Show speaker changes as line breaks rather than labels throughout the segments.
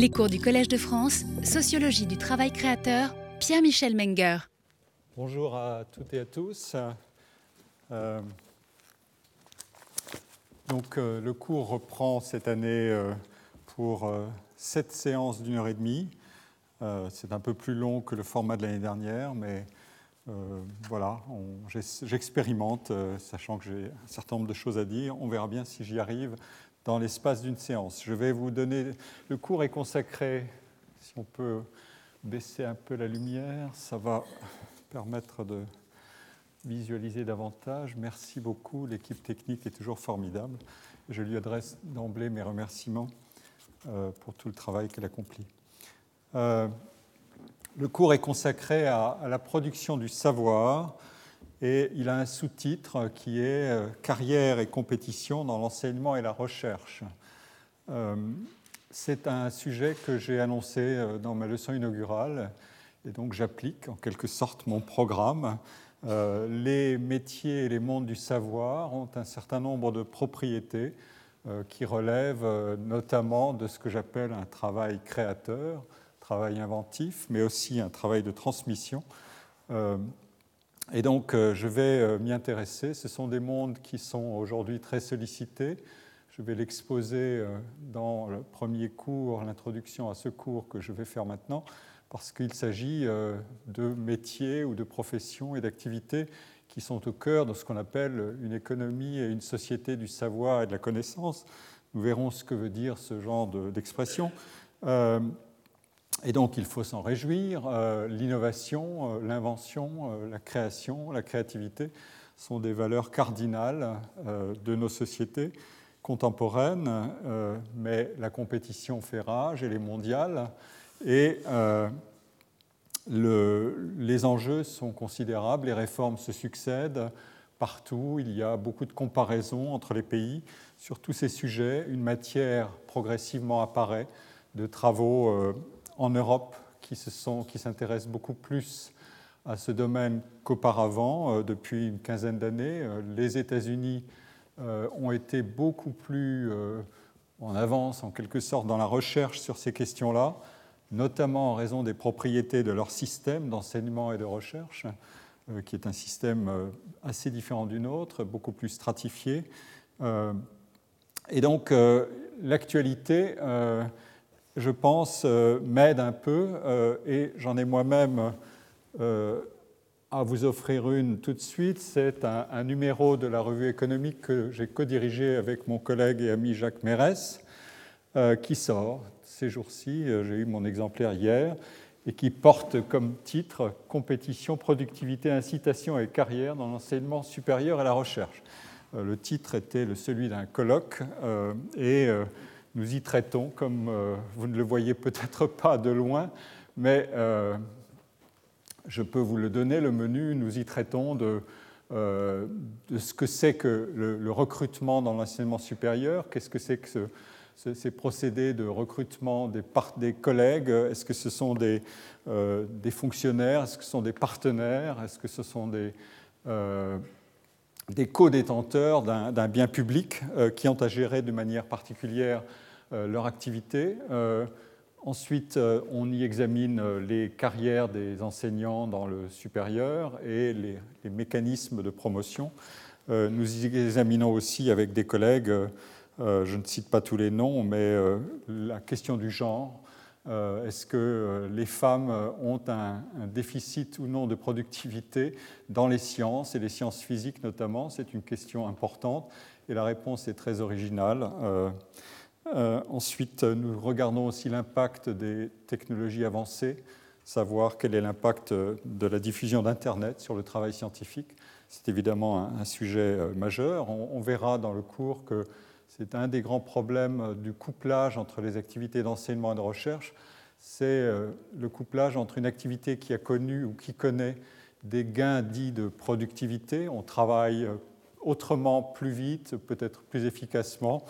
Les cours du Collège de France, Sociologie du travail créateur, Pierre-Michel Menger.
Bonjour à toutes et à tous. Euh, donc, euh, le cours reprend cette année euh, pour sept séances d'une heure et demie. C'est un peu plus long que le format de l'année dernière, mais voilà, j'expérimente, sachant que j'ai un certain nombre de choses à dire. On verra bien si j'y arrive dans l'espace d'une séance. Je vais vous donner. Le cours est consacré, si on peut baisser un peu la lumière, ça va permettre de visualiser davantage. Merci beaucoup, l'équipe technique est toujours formidable. Je lui adresse d'emblée mes remerciements euh, pour tout le travail qu'elle accomplit. Euh, le cours est consacré à la production du savoir et il a un sous-titre qui est euh, Carrière et compétition dans l'enseignement et la recherche. Euh, c'est un sujet que j'ai annoncé euh, dans ma leçon inaugurale et donc j'applique en quelque sorte mon programme. Les métiers et les mondes du savoir ont un certain nombre de propriétés qui relèvent notamment de ce que j'appelle un travail créateur, travail inventif, mais aussi un travail de transmission et donc, euh, je vais euh, m'y intéresser. Ce sont des mondes qui sont aujourd'hui très sollicités. Je vais l'exposer euh, dans le premier cours, l'introduction à ce cours que je vais faire maintenant, parce qu'il s'agit de métiers ou de professions et d'activités qui sont au cœur de ce qu'on appelle une économie et une société du savoir et de la connaissance. Nous verrons ce que veut dire ce genre d'expression. Et donc il faut s'en réjouir. Euh, l'innovation, euh, l'invention, euh, la création, la créativité sont des valeurs cardinales de nos sociétés contemporaines, mais la compétition fait rage, elle est mondiale, et les enjeux sont considérables, les réformes se succèdent partout, il y a beaucoup de comparaisons entre les pays sur tous ces sujets, une matière progressivement apparaît de travaux en Europe qui s'intéressent qui beaucoup plus à ce domaine qu'auparavant, euh, depuis une quinzaine d'années. Euh, les États-Unis euh, ont été beaucoup plus en avance, en quelque sorte, dans la recherche sur ces questions-là, notamment en raison des propriétés de leur système d'enseignement et de recherche, qui est un système assez différent du nôtre, beaucoup plus stratifié. Et donc, l'actualité je pense, euh, m'aide un peu euh, et j'en ai moi-même euh, à vous offrir une tout de suite. C'est un, numéro de la revue économique que j'ai co-dirigé avec mon collègue et ami Jacques Mérès, qui sort ces jours-ci. J'ai eu mon exemplaire hier et qui porte comme titre Compétition, productivité, incitation et carrière dans l'enseignement supérieur et la recherche. Le titre était celui d'un colloque et nous y traitons, comme euh, vous ne le voyez peut-être pas de loin, mais euh, je peux vous le donner, le menu, nous y traitons de, euh, ce que c'est que le, recrutement dans l'enseignement supérieur, qu'est-ce que c'est que ces procédés de recrutement des, collègues, est-ce que ce sont des, fonctionnaires, est-ce que ce sont des partenaires, est-ce que ce sont des des co-détenteurs d'un bien public qui ont à gérer de manière particulière leur activité. Euh, ensuite, on y examine les carrières des enseignants dans le supérieur et les, mécanismes de promotion. Nous y examinons aussi avec des collègues, je ne cite pas tous les noms, mais la question du genre, euh, est-ce que euh, les femmes euh, ont un, déficit ou non de productivité dans les sciences, et les sciences physiques notamment? C'est une question importante, et la réponse est très originale. Ensuite, nous regardons aussi l'impact des technologies avancées, savoir quel est l'impact de la diffusion d'Internet sur le travail scientifique. C'est évidemment un, sujet majeur. on, verra dans le cours que c'est un des grands problèmes du couplage entre les activités d'enseignement et de recherche. C'est euh, le couplage entre une activité qui a connu ou qui connaît des gains dits de productivité. On travaille euh, autrement, plus vite, peut-être plus efficacement.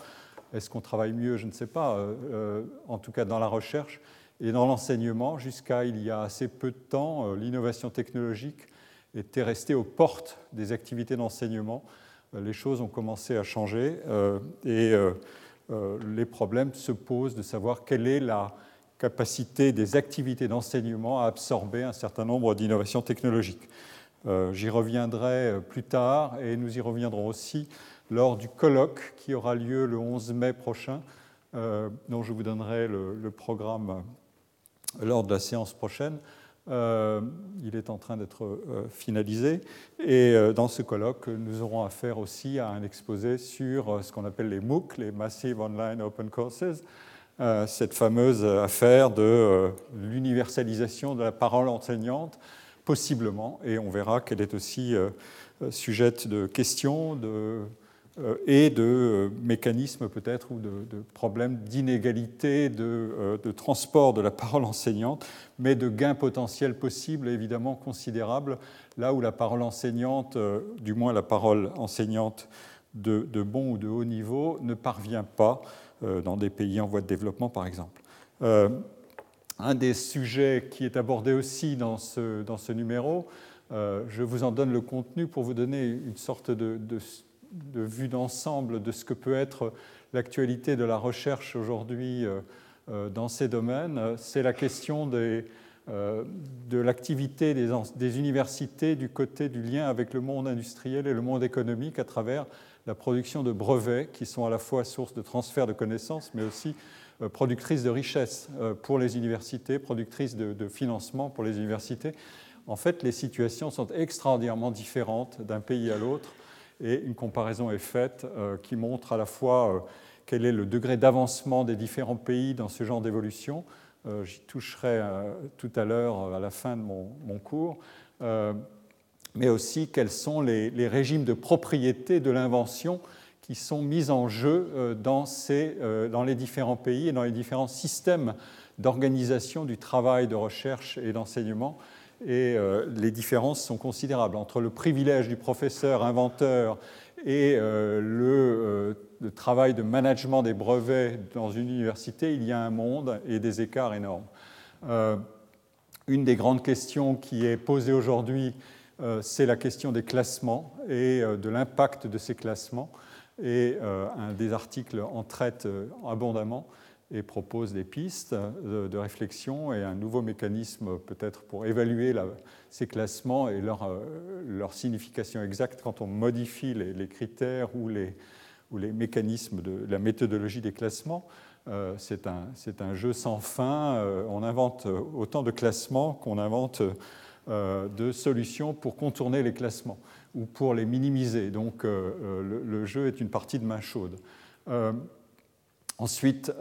Est-ce qu'on travaille mieux Je ne sais pas. Euh, en tout cas, dans la recherche et dans l'enseignement, jusqu'à il y a assez peu de temps, l'innovation technologique était restée aux portes des activités d'enseignement. Euh, les choses ont commencé à changer euh, et euh, les problèmes se posent de savoir quelle est la capacité des activités d'enseignement à absorber un certain nombre d'innovations technologiques. Euh, j'y reviendrai euh, plus tard et nous y reviendrons aussi lors du colloque qui aura lieu le 11 mai prochain, euh, dont je vous donnerai le, programme lors de la séance prochaine. il est en train d'être finalisé. Et dans ce colloque, nous aurons affaire aussi à un exposé sur ce qu'on appelle les MOOC, les Massive Online Open Courses, cette fameuse affaire de l'universalisation de la parole enseignante possiblement, et on verra qu'elle est aussi euh, euh, sujette de questions de, euh, et de mécanismes peut-être ou de, problèmes d'inégalité de, de, transport de la parole enseignante, mais de gains potentiels possibles évidemment considérables, là où la parole enseignante, du moins la parole enseignante de, bon ou de haut niveau, ne parvient pas dans des pays en voie de développement par exemple un des sujets qui est abordé aussi dans ce, dans ce numéro. Euh, je vous en donne le contenu pour vous donner une sorte de, de, vue d'ensemble de ce que peut être l'actualité de la recherche aujourd'hui euh, euh, dans ces domaines. C'est la question des, de l'activité des, universités du côté du lien avec le monde industriel et le monde économique à travers la production de brevets qui sont à la fois source de transfert de connaissances, mais aussi euh, productrice de richesse euh, pour les universités, productrice de, financement pour les universités. En fait, les situations sont extraordinairement différentes d'un pays à l'autre et une comparaison est faite euh, qui montre à la fois quel est le degré d'avancement des différents pays dans ce genre d'évolution. J'y toucherai tout à l'heure à la fin de mon, cours. mais aussi quels sont les, régimes de propriété de l'invention qui sont mises en jeu euh, euh, dans les différents pays et dans les différents systèmes d'organisation du travail de recherche et d'enseignement. Et euh, les différences sont considérables entre le privilège du professeur inventeur et le, le, travail de management des brevets dans une université. Il y a un monde et des écarts énormes. une des grandes questions qui est posée aujourd'hui, c'est la question des classements et de l'impact de ces classements et euh, un des articles en traite euh, abondamment et propose des pistes de, réflexion et un nouveau mécanisme peut-être pour évaluer ces classements et leur, euh, leur, signification exacte quand on modifie les, critères ou les, mécanismes de la méthodologie des classements. c'est un, jeu sans fin. on invente autant de classements qu'on invente de solutions pour contourner les classements ou pour les minimiser. Donc euh, euh, le, jeu est une partie de main chaude. Euh, ensuite,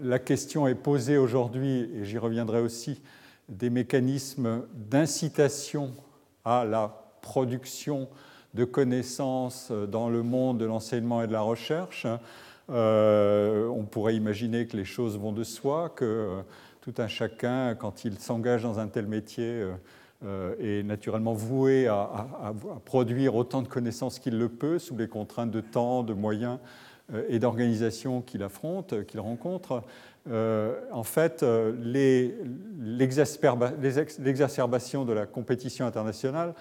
la question est posée aujourd'hui, et j'y reviendrai aussi, des mécanismes d'incitation à la production de connaissances dans le monde de l'enseignement et de la recherche. on pourrait imaginer que les choses vont de soi, que tout un chacun, quand il s'engage dans un tel métier, euh, est naturellement voué à, produire autant de connaissances qu'il le peut sous les contraintes de temps, de moyens euh, et d'organisation qu'il affronte, euh, qu'il rencontre. en fait, l'exacerbation de la compétition internationale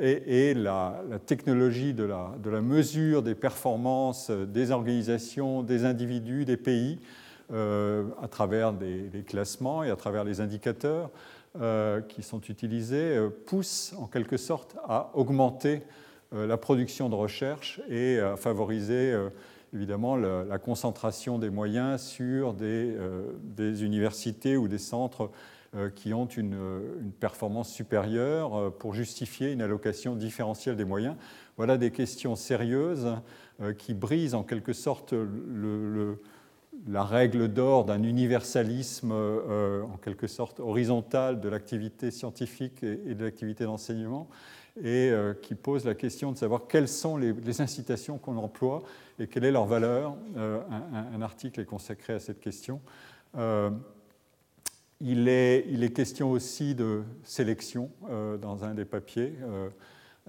et, la, technologie de la, mesure des performances des organisations, des individus, des pays, à travers des, classements et à travers les indicateurs, euh, qui sont utilisés euh, poussent en quelque sorte à augmenter euh, la production de recherche et à favoriser évidemment la, concentration des moyens sur des, des, universités ou des centres qui ont une, une, performance supérieure pour justifier une allocation différentielle des moyens. Voilà des questions sérieuses qui brisent en quelque sorte la règle d'or d'un universalisme euh, en quelque sorte horizontal de l'activité scientifique et, de l'activité d'enseignement, et euh, qui pose la question de savoir quelles sont les, incitations qu'on emploie et quelle est leur valeur. Euh, un, article est consacré à cette question. Il est, il, est, question aussi de sélection dans un des papiers.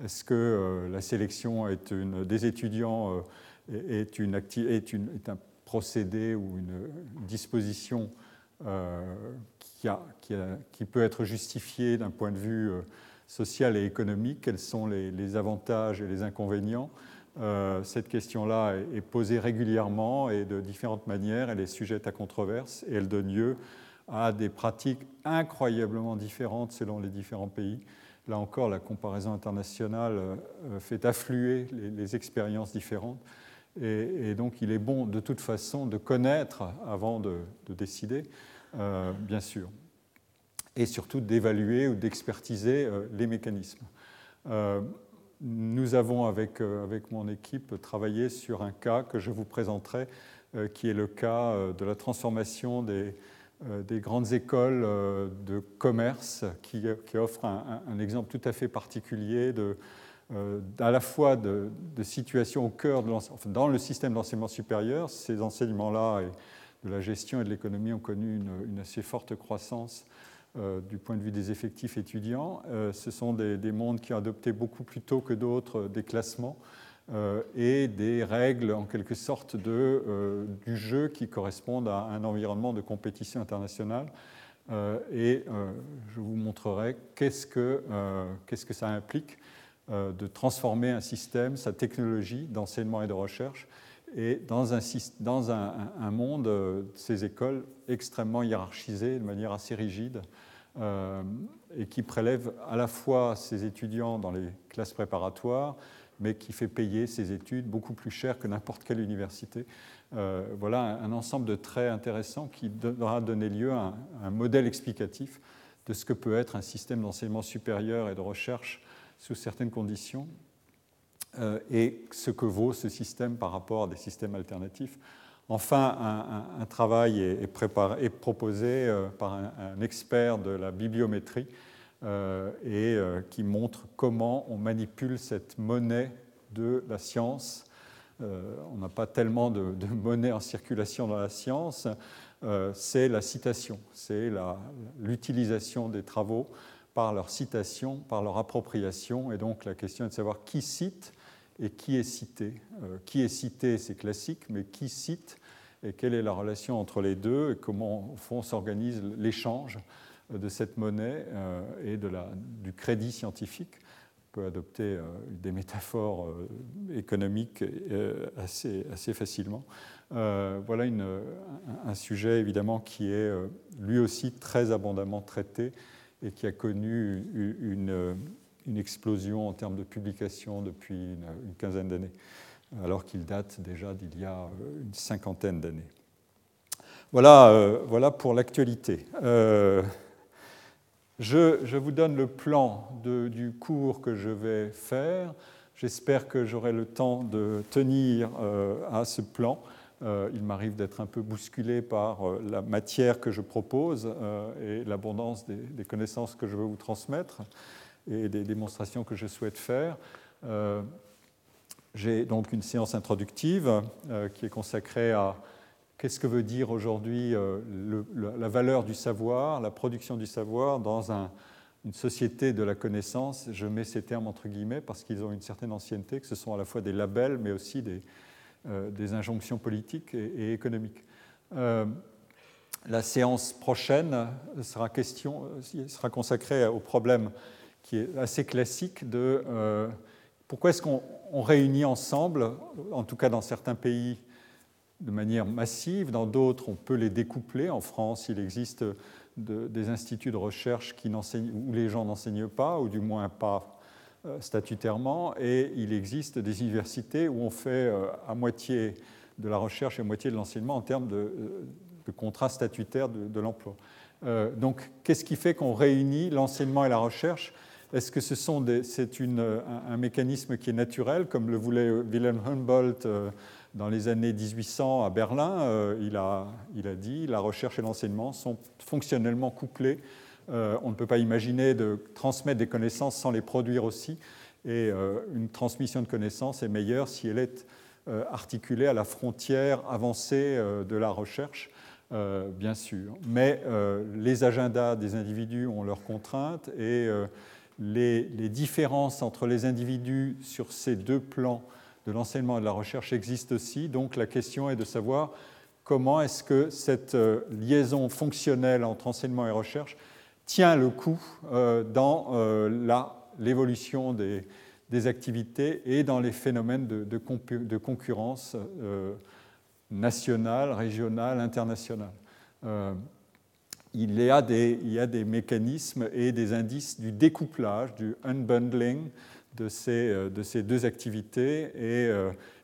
Est-ce que la sélection des étudiants est, un procédé ou une disposition euh, qui, peut être justifiée d'un point de vue euh, social et économique, quels sont les, avantages et les inconvénients? Euh, cette question-là est, posée régulièrement et de différentes manières, elle est sujette à controverse et elle donne lieu à des pratiques incroyablement différentes selon les différents pays. Là encore, la comparaison internationale fait affluer les, expériences différentes. Et, donc, il est bon de toute façon de connaître avant de, décider, bien sûr et surtout d'évaluer ou d'expertiser euh, les mécanismes. Euh, nous avons avec, euh, avec mon équipe travaillé sur un cas que je vous présenterai, qui est le cas de la transformation des, des grandes écoles de commerce qui, qui offrent un, exemple tout à fait particulier de, à la fois de, de situation au cœur de enfin, dans le système d'enseignement supérieur. Ces enseignements-là de la gestion et de l'économie ont connu une, assez forte croissance euh, du point de vue des effectifs étudiants. Euh, ce sont des, mondes qui ont adopté beaucoup plus tôt que d'autres euh, des classements et des règles en quelque sorte de, du jeu qui correspondent à un environnement de compétition internationale. et je vous montrerai qu'est-ce que, qu'est-ce que ça implique de transformer un système, sa technologie d'enseignement et de recherche, et dans un, monde, ces écoles extrêmement hiérarchisées, de manière assez rigide, euh, et qui prélève à la fois ses étudiants dans les classes préparatoires, mais qui fait payer ses études beaucoup plus cher que n'importe quelle université. Euh, voilà un, ensemble de traits intéressants qui devra donner lieu à un, modèle explicatif de ce que peut être un système d'enseignement supérieur et de recherche sous certaines conditions, euh, et ce que vaut ce système par rapport à des systèmes alternatifs Enfin, un, travail est, proposé euh, par un, expert de la bibliométrie euh, et qui montre comment on manipule cette monnaie de la science. on n'a pas tellement de, monnaie en circulation dans la science, c'est la citation, c'est l'utilisation des travaux par leur citation, par leur appropriation, et donc la question est de savoir qui cite et qui est cité. qui est cité, c'est classique, mais qui cite et quelle est la relation entre les deux et comment au fond s'organise l'échange de cette monnaie euh, et de la, du crédit scientifique. On peut adopter euh, des métaphores euh, économiques assez, assez facilement. voilà un sujet évidemment qui est lui aussi très abondamment traité et qui a connu une explosion en termes de publication depuis une quinzaine d'années alors qu'il date déjà d'il y a euh, une cinquantaine d'années. Voilà, euh, voilà pour l'actualité. Euh, je, vous donne le plan du cours que je vais faire. J'espère que j'aurai le temps de tenir à ce plan. il m'arrive d'être un peu bousculé par la matière que je propose et l'abondance des, connaissances que je veux vous transmettre et des démonstrations que je souhaite faire. J'ai donc une séance introductive euh, qui est consacrée à qu'est-ce que veut dire aujourd'hui euh, la valeur du savoir, la production du savoir dans une société de la connaissance. Je mets ces termes entre guillemets parce qu'ils ont une certaine ancienneté, que ce sont à la fois des labels mais aussi des, euh, injonctions politiques et, économiques. la séance prochaine sera, sera consacrée au problème qui est assez classique de pourquoi est-ce qu'on réunit ensemble, en tout cas dans certains pays, de manière massive, dans d'autres, on peut les découpler. En France, il existe des instituts de recherche où les gens n'enseignent pas, ou du moins pas euh, statutairement, et il existe des universités où on fait euh, à moitié de la recherche et à moitié de l'enseignement en termes de, euh, contrats statutaires de, l'emploi. donc, qu'est-ce qui fait qu'on réunit l'enseignement et la recherche est-ce que c'est un, mécanisme qui est naturel, comme le voulait Wilhelm Humboldt euh, dans les années 1800 à Berlin euh, il a, il, a, dit la recherche et l'enseignement sont fonctionnellement couplés. Euh, on ne peut pas imaginer de transmettre des connaissances sans les produire aussi. Et une transmission de connaissances est meilleure si elle est articulée à la frontière avancée de la recherche. bien sûr. Mais les agendas des individus ont leurs contraintes et les, différences entre les individus sur ces deux plans de l'enseignement et de la recherche existent aussi. Donc la question est de savoir comment est-ce que cette euh, liaison fonctionnelle entre enseignement et recherche tient le coup euh, dans euh, l'évolution des, activités et dans les phénomènes de, concurrence nationale, régionale, internationale. Il y, a des, mécanismes et des indices du découplage, du unbundling de ces, ces deux activités et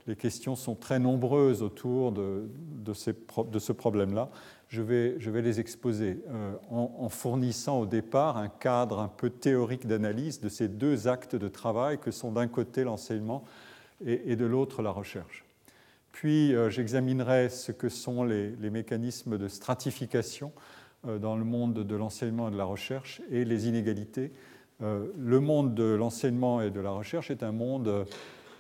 les questions sont très nombreuses autour de, ce problème-là. Je vais, les exposer euh, en, fournissant au départ un cadre un peu théorique d'analyse de ces deux actes de travail que sont d'un côté l'enseignement et, de l'autre la recherche. Puis euh, j'examinerai ce que sont les, mécanismes de stratification euh, dans le monde de l'enseignement et de la recherche et les inégalités. Euh, le monde de l'enseignement et de la recherche est un monde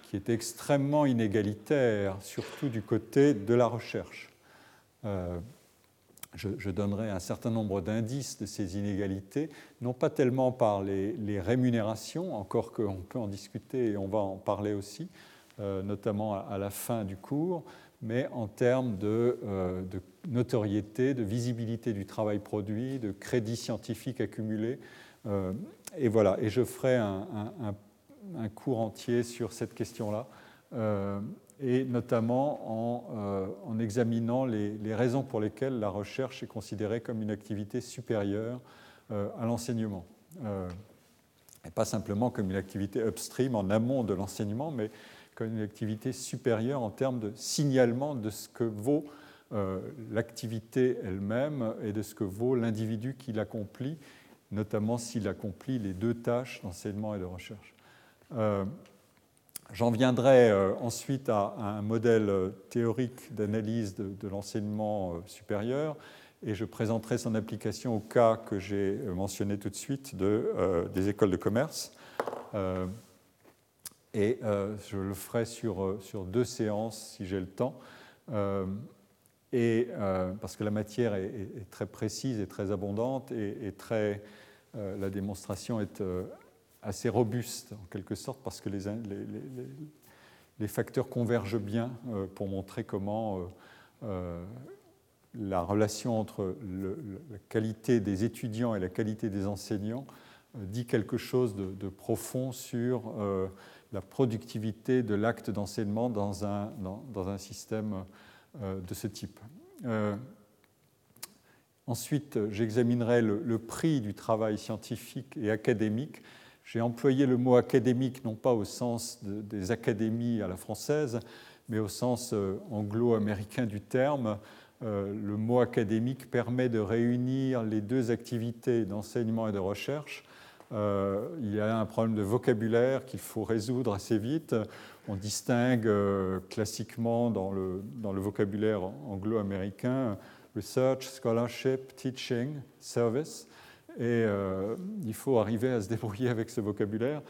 qui est extrêmement inégalitaire, surtout du côté de la recherche. Euh, je, donnerai un certain nombre d'indices de ces inégalités, non pas tellement par les, rémunérations, encore qu'on peut en discuter et on va en parler aussi, euh, notamment à, la fin du cours, mais en termes de, euh, de, notoriété, de visibilité du travail produit, de crédit scientifique accumulé. Euh, et voilà, et je ferai un, cours entier sur cette question-là, euh, et notamment en, examinant les, raisons pour lesquelles la recherche est considérée comme une activité supérieure à l'enseignement. Et pas simplement comme une activité upstream en amont de l'enseignement, mais une activité supérieure en termes de signalement de ce que vaut euh, l'activité elle-même et de ce que vaut l'individu qui l'accomplit, notamment s'il accomplit les deux tâches d'enseignement et de recherche. Euh, J'en viendrai euh, ensuite à, un modèle théorique d'analyse de, l'enseignement supérieur et je présenterai son application au cas que j'ai mentionné tout de suite de, des écoles de commerce. Euh, et je le ferai sur, sur deux séances si j'ai le temps. et parce que la matière est, très précise et très abondante et, très, la démonstration est assez robuste en quelque sorte parce que les, les, facteurs convergent bien euh, pour montrer comment euh, euh, la relation entre la qualité des étudiants et la qualité des enseignants euh, dit quelque chose de, profond sur euh, la productivité de l'acte d'enseignement dans un, dans, un, système euh, de ce type. ensuite, j'examinerai le, prix du travail scientifique et académique j'ai employé le mot académique non pas au sens de, des académies à la française, mais au sens euh, anglo-américain du terme. Euh, le mot académique permet de réunir les deux activités d'enseignement et de recherche. Euh, il y a un problème de vocabulaire qu'il faut résoudre assez vite. On distingue euh, classiquement dans le, dans le vocabulaire anglo-américain research, scholarship, teaching, service et euh, il faut arriver à se débrouiller avec ce vocabulaire.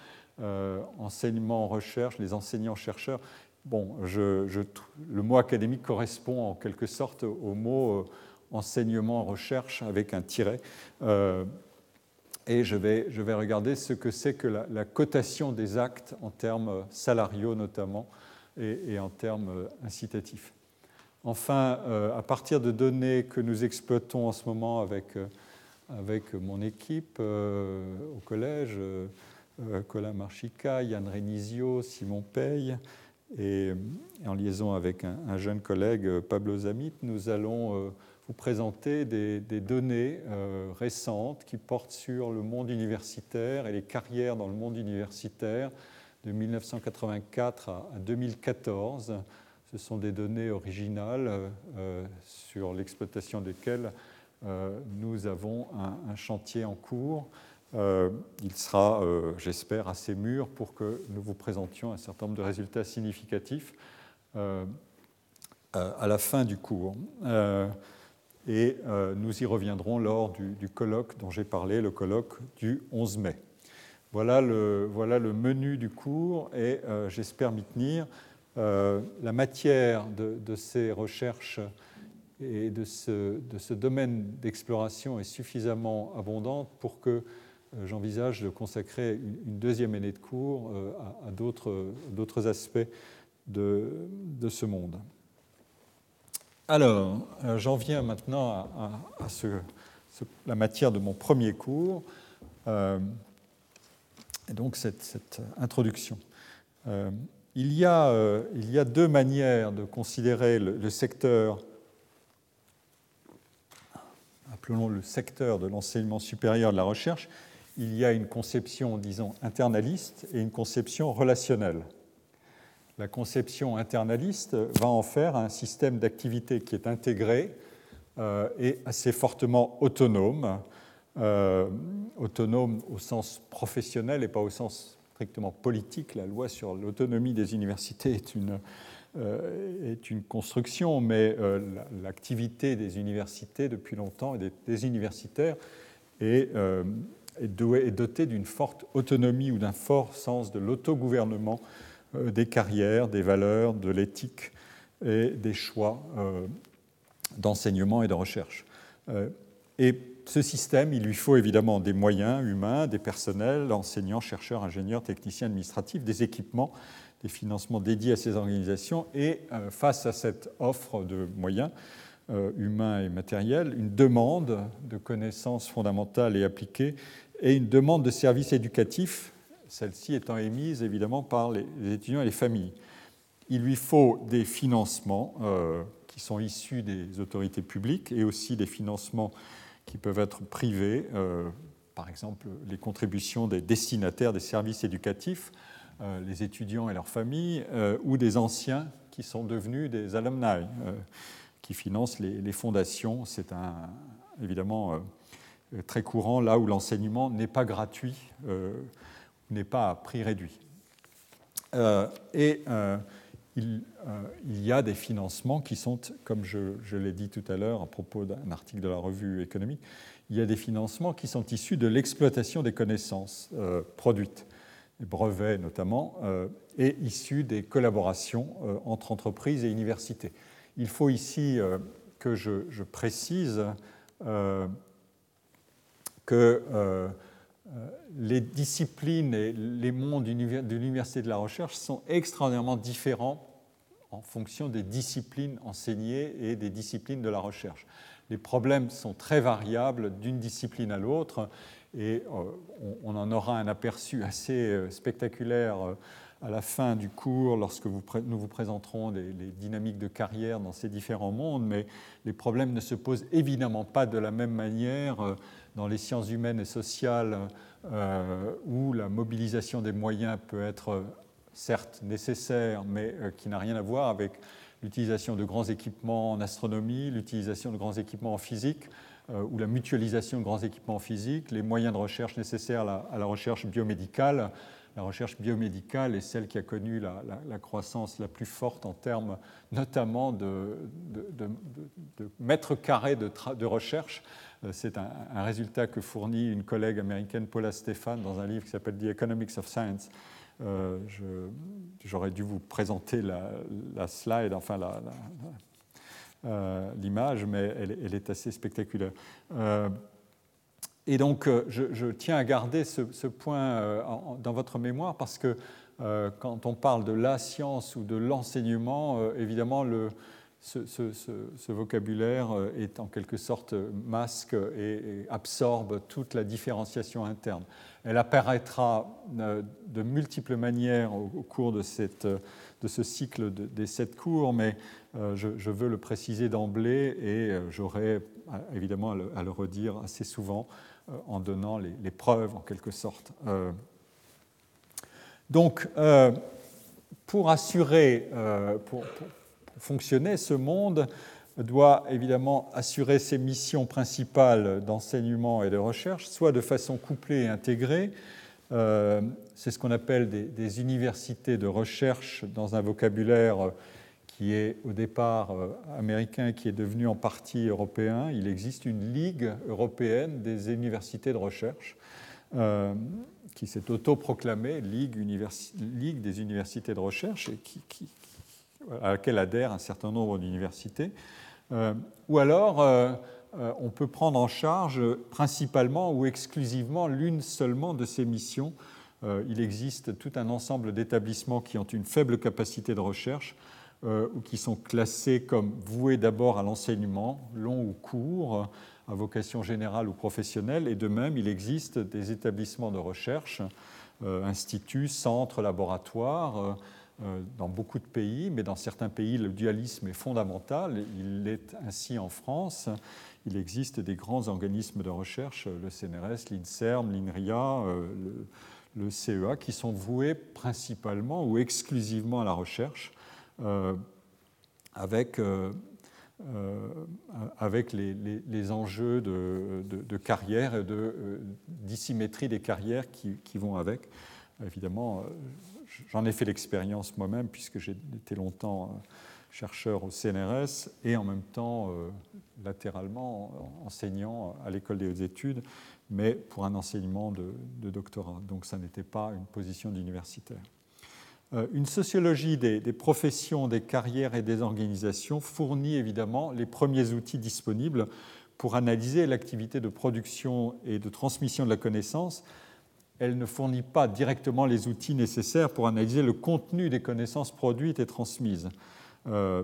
Enseignement, recherche, les enseignants-chercheurs. Bon, le mot académique correspond en quelque sorte au mot enseignement, recherche avec un tiret. Euh, et je vais, regarder ce que c'est que la, cotation des actes en termes salariaux notamment et, en termes incitatifs. Enfin, euh, à partir de données que nous exploitons en ce moment avec euh, avec mon équipe euh, au collège, euh, Colin Marchica, Yann Renizio, Simon Paye, et, en liaison avec un, un, jeune collègue, Pablo Zamit, nous allons euh, vous présenter des, données euh, récentes qui portent sur le monde universitaire et les carrières dans le monde universitaire de 1984 à, à 2014. Ce sont des données originales euh, sur l'exploitation desquelles euh, nous avons un, chantier en cours. Il sera, j'espère, assez mûr pour que nous vous présentions un certain nombre de résultats significatifs à la fin du cours. Et nous y reviendrons lors du, colloque dont j'ai parlé, le colloque du 11 mai. Voilà le, voilà le menu du cours et euh, j'espère m'y tenir. Euh, la matière de, ces recherches et de ce, de ce domaine d'exploration est suffisamment abondante pour que euh, j'envisage de consacrer une deuxième année de cours euh, à, à d'autres aspects de, de, ce monde. Alors, euh, j'en viens maintenant à, la matière de mon premier cours, euh, et donc cette, introduction. Il, y a, euh, il y a deux manières de considérer le, le secteur appelons le secteur de l'enseignement supérieur de la recherche, il y a une conception, disons, internaliste et une conception relationnelle. La conception internaliste va en faire un système d'activité qui est intégré euh, et assez fortement autonome, euh, autonome au sens professionnel et pas au sens strictement politique. La loi sur l'autonomie des universités est une, euh, construction, mais l'activité des universités depuis longtemps et des, universitaires est dotée d'une forte autonomie ou d'un fort sens de l'autogouvernement des carrières, des valeurs, de l'éthique et des choix d'enseignement et de recherche. Euh, et ce système, il lui faut évidemment des moyens humains, des personnels, enseignants, chercheurs, ingénieurs, techniciens administratifs, des équipements, des financements dédiés à ces organisations. Et euh, face à cette offre de moyens euh, humains et matériels, une demande de connaissances fondamentales et appliquées et une demande de services éducatifs, celle-ci étant émise évidemment par les étudiants et les familles. Il lui faut des financements qui sont issus des autorités publiques et aussi des financements qui peuvent être privés, euh, par exemple les contributions des destinataires des services éducatifs, euh, les étudiants et leurs familles, euh, ou des anciens qui sont devenus des alumni, qui financent les, fondations. C'est un, évidemment très courant là où l'enseignement n'est pas gratuit, n'est pas à prix réduit. et il, euh, il, y a des financements qui sont, comme je, l'ai dit tout à l'heure à propos d'un article de la revue économique, il y a des financements qui sont issus de l'exploitation des connaissances euh, produites, des brevets notamment, euh, et issus des collaborations entre entreprises et universités. Il faut ici que je, précise que les disciplines et les mondes de l'université de la recherche sont extraordinairement différents en fonction des disciplines enseignées et des disciplines de la recherche. Les problèmes sont très variables d'une discipline à l'autre et euh, on en aura un aperçu assez euh, spectaculaire euh, à la fin du cours lorsque nous vous présenterons les, dynamiques de carrière dans ces différents mondes, mais les problèmes ne se posent évidemment pas de la même manière dans les sciences humaines et sociales où la mobilisation des moyens peut être certes nécessaire, mais euh, qui n'a rien à voir avec l'utilisation de grands équipements en astronomie, l'utilisation de grands équipements en physique, euh, ou la mutualisation de grands équipements en physique, les moyens de recherche nécessaires à la, recherche biomédicale. La recherche biomédicale est celle qui a connu la, croissance la plus forte en termes notamment de, mètres carrés de, recherche. Euh, c'est un, résultat que fournit une collègue américaine, Paula Stefan, dans un livre qui s'appelle The Economics of Science, euh, j'aurais dû vous présenter la, slide, enfin euh, l'image, mais elle, est assez spectaculaire. Et donc, je, tiens à garder ce, point dans votre mémoire parce que quand on parle de la science ou de l'enseignement, évidemment, ce, vocabulaire est en quelque sorte masque et absorbe toute la différenciation interne. Elle apparaîtra euh, de multiples manières au, cours de, ce cycle des sept cours, mais euh, je, veux le préciser d'emblée et euh, j'aurai évidemment à le, redire assez souvent en donnant les, preuves en quelque sorte. Donc, pour assurer, pour, fonctionner, ce monde doit évidemment assurer ses missions principales d'enseignement et de recherche, soit de façon couplée et intégrée. Euh, c'est ce qu'on appelle des, universités de recherche dans un vocabulaire qui est au départ euh, américain, qui est devenu en partie européen. Il existe une ligue européenne des universités de recherche euh, qui s'est autoproclamée ligue, ligue, des universités de recherche et à laquelle adhèrent un certain nombre d'universités. Euh, ou alors, on peut prendre en charge principalement ou exclusivement l'une seulement de ces missions. il existe tout un ensemble d'établissements qui ont une faible capacité de recherche ou qui sont classés comme voués d'abord à l'enseignement, long ou court, à vocation générale ou professionnelle. Et de même, il existe des établissements de recherche, instituts, centres, laboratoires, dans beaucoup de pays, mais dans certains pays, le dualisme est fondamental. Il l'est ainsi en France. Il existe des grands organismes de recherche, le CNRS, l'INSERM, l'INRIA, le, CEA, qui sont voués principalement ou exclusivement à la recherche, avec euh, avec les, enjeux de, carrière et de euh, dissymétrie des carrières qui, vont avec. Évidemment, euh, j'en ai fait l'expérience moi-même puisque j'ai été longtemps chercheur au CNRS et en même temps latéralement enseignant à l'école des hautes études, mais pour un enseignement de, de doctorat. Donc ça n'était pas une position d'universitaire. Euh, une sociologie des, professions, des carrières et des organisations fournit évidemment les premiers outils disponibles pour analyser l'activité de production et de transmission de la connaissance. Elle ne fournit pas directement les outils nécessaires pour analyser le contenu des connaissances produites et transmises. Euh,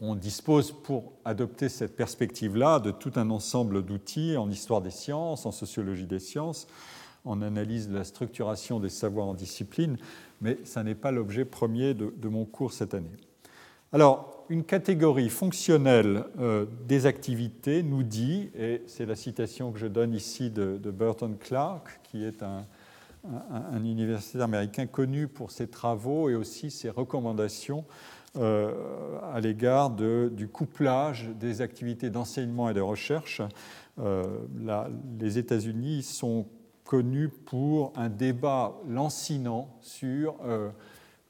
on dispose pour adopter cette perspective-là de tout un ensemble d'outils en histoire des sciences, en sociologie des sciences, en analyse de la structuration des savoirs en discipline, mais ça n'est pas l'objet premier de, mon cours cette année. Alors, une catégorie fonctionnelle euh, des activités nous dit, et c'est la citation que je donne ici de, Burton Clark, qui est un, universitaire américain connu pour ses travaux et aussi ses recommandations euh, à l'égard du couplage des activités d'enseignement et de recherche. Euh, les États-Unis sont connu pour un débat lancinant sur euh,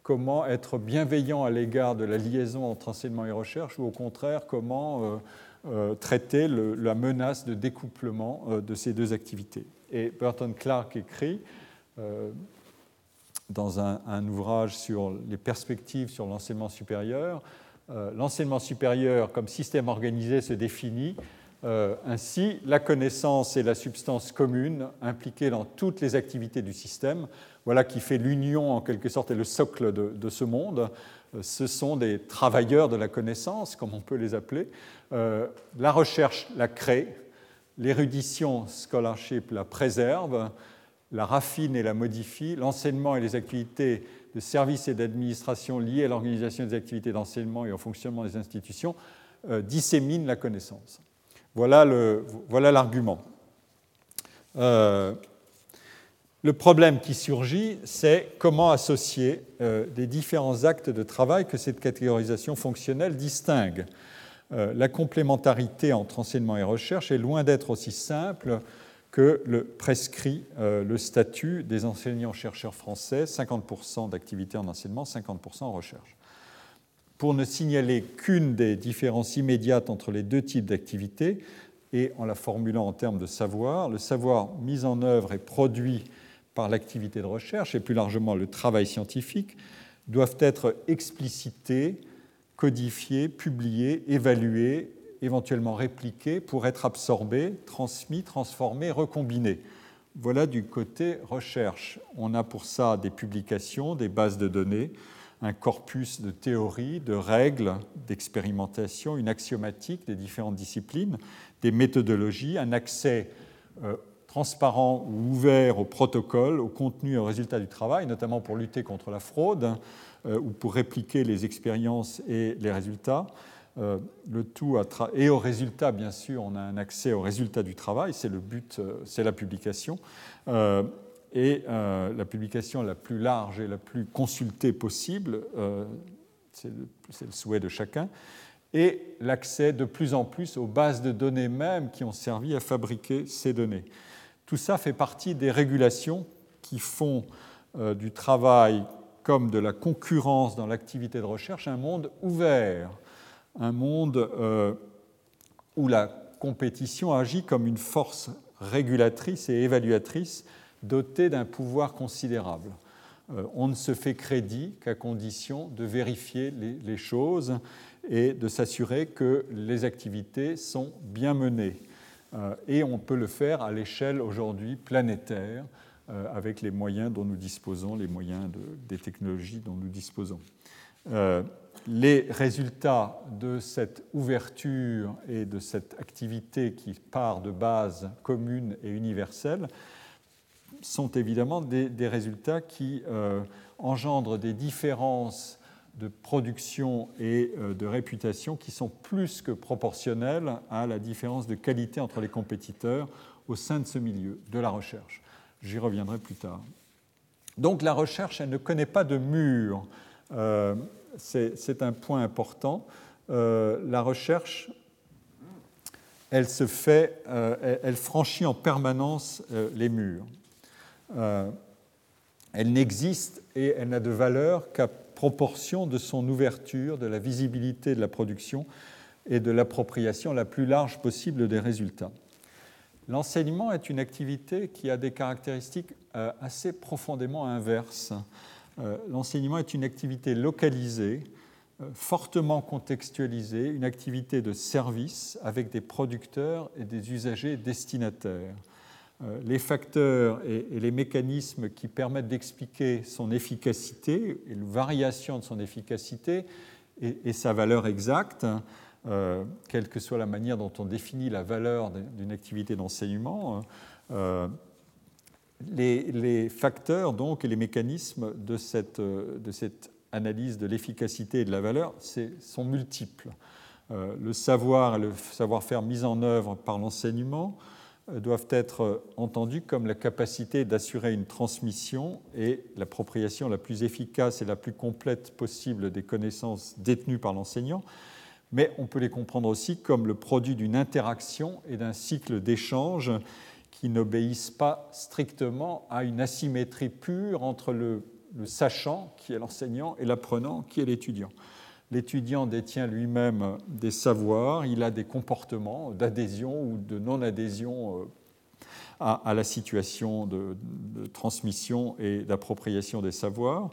comment être bienveillant à l'égard de la liaison entre enseignement et recherche, ou au contraire, comment euh, euh, traiter la menace de découplement de ces deux activités. Et Burton Clark écrit dans un, un, ouvrage sur les perspectives sur l'enseignement supérieur, l'enseignement supérieur comme système organisé se définit euh, ainsi, la connaissance est la substance commune impliquée dans toutes les activités du système. Voilà qui fait l'union en quelque sorte et le socle de, ce monde. Euh, ce sont des travailleurs de la connaissance, comme on peut les appeler. Euh, la recherche la crée, l'érudition, scholarship, la préserve, la raffine et la modifie, l'enseignement et les activités de service et d'administration liées à l'organisation des activités d'enseignement et au fonctionnement des institutions disséminent la connaissance. Voilà l'argument. Euh, le problème qui surgit, c'est comment associer euh, les différents actes de travail que cette catégorisation fonctionnelle distingue. Euh, la complémentarité entre enseignement et recherche est loin d'être aussi simple que le prescrit le statut des enseignants-chercheurs français, 50% d'activité en enseignement, 50% en recherche pour ne signaler qu'une des différences immédiates entre les deux types d'activités et en la formulant en termes de savoir, le savoir mis en œuvre et produit par l'activité de recherche et plus largement le travail scientifique doivent être explicités, codifiés, publiés, évalués, éventuellement répliqués pour être absorbés, transmis, transformés, recombinés. Voilà du côté recherche. On a pour ça des publications, des bases de données, un corpus de théories, de règles, d'expérimentation, une axiomatique des différentes disciplines, des méthodologies, un accès euh, transparent ou ouvert au protocole, au contenu et aux résultats du travail, notamment pour lutter contre la fraude euh, ou pour répliquer les expériences et les résultats. Euh, le tout et aux résultats, bien sûr, on a un accès aux résultats du travail, c'est le but, c'est la publication et euh, la publication la plus large et la plus consultée possible, euh, c'est le, souhait de chacun, et l'accès de plus en plus aux bases de données mêmes qui ont servi à fabriquer ces données. Tout ça fait partie des régulations qui font euh, du travail comme de la concurrence dans l'activité de recherche un monde ouvert, un monde où la compétition agit comme une force régulatrice et évaluatrice doté d'un pouvoir considérable. Euh, on ne se fait crédit qu'à condition de vérifier les, choses et de s'assurer que les activités sont bien menées. Euh, et on peut le faire à l'échelle aujourd'hui planétaire euh, avec les moyens dont nous disposons, les moyens des technologies dont nous disposons. les résultats de cette ouverture et de cette activité qui part de base commune et universelle sont évidemment des, résultats qui engendrent des différences de production et de réputation qui sont plus que proportionnelles à la différence de qualité entre les compétiteurs au sein de ce milieu, de la recherche. J'y reviendrai plus tard. Donc la recherche, elle ne connaît pas de mur. Euh, c'est un point important. Euh, la recherche, elle se fait, euh, elle franchit en permanence les murs. Elle n'existe et elle n'a de valeur qu'à proportion de son ouverture, de la visibilité de la production et de l'appropriation la plus large possible des résultats. L'enseignement est une activité qui a des caractéristiques euh, assez profondément inverses. Euh, l'enseignement est une activité localisée, euh, fortement contextualisée, une activité de service avec des producteurs et des usagers destinataires. Les facteurs et les mécanismes qui permettent d'expliquer son efficacité et la variation de son efficacité et sa valeur exacte euh, quelle que soit la manière dont on définit la valeur d'une activité d'enseignement, euh, les, facteurs donc, et les mécanismes de cette, analyse de l'efficacité et de la valeur sont multiples. Euh, le savoir et le savoir-faire mis en œuvre par l'enseignement doivent être entendus comme la capacité d'assurer une transmission et l'appropriation la plus efficace et la plus complète possible des connaissances détenues par l'enseignant, mais on peut les comprendre aussi comme le produit d'une interaction et d'un cycle d'échange qui n'obéissent pas strictement à une asymétrie pure entre le, sachant, qui est l'enseignant, et l'apprenant, qui est l'étudiant. L'étudiant détient lui-même des savoirs, il a des comportements d'adhésion ou de non-adhésion euh, à, la situation de, transmission et d'appropriation des savoirs.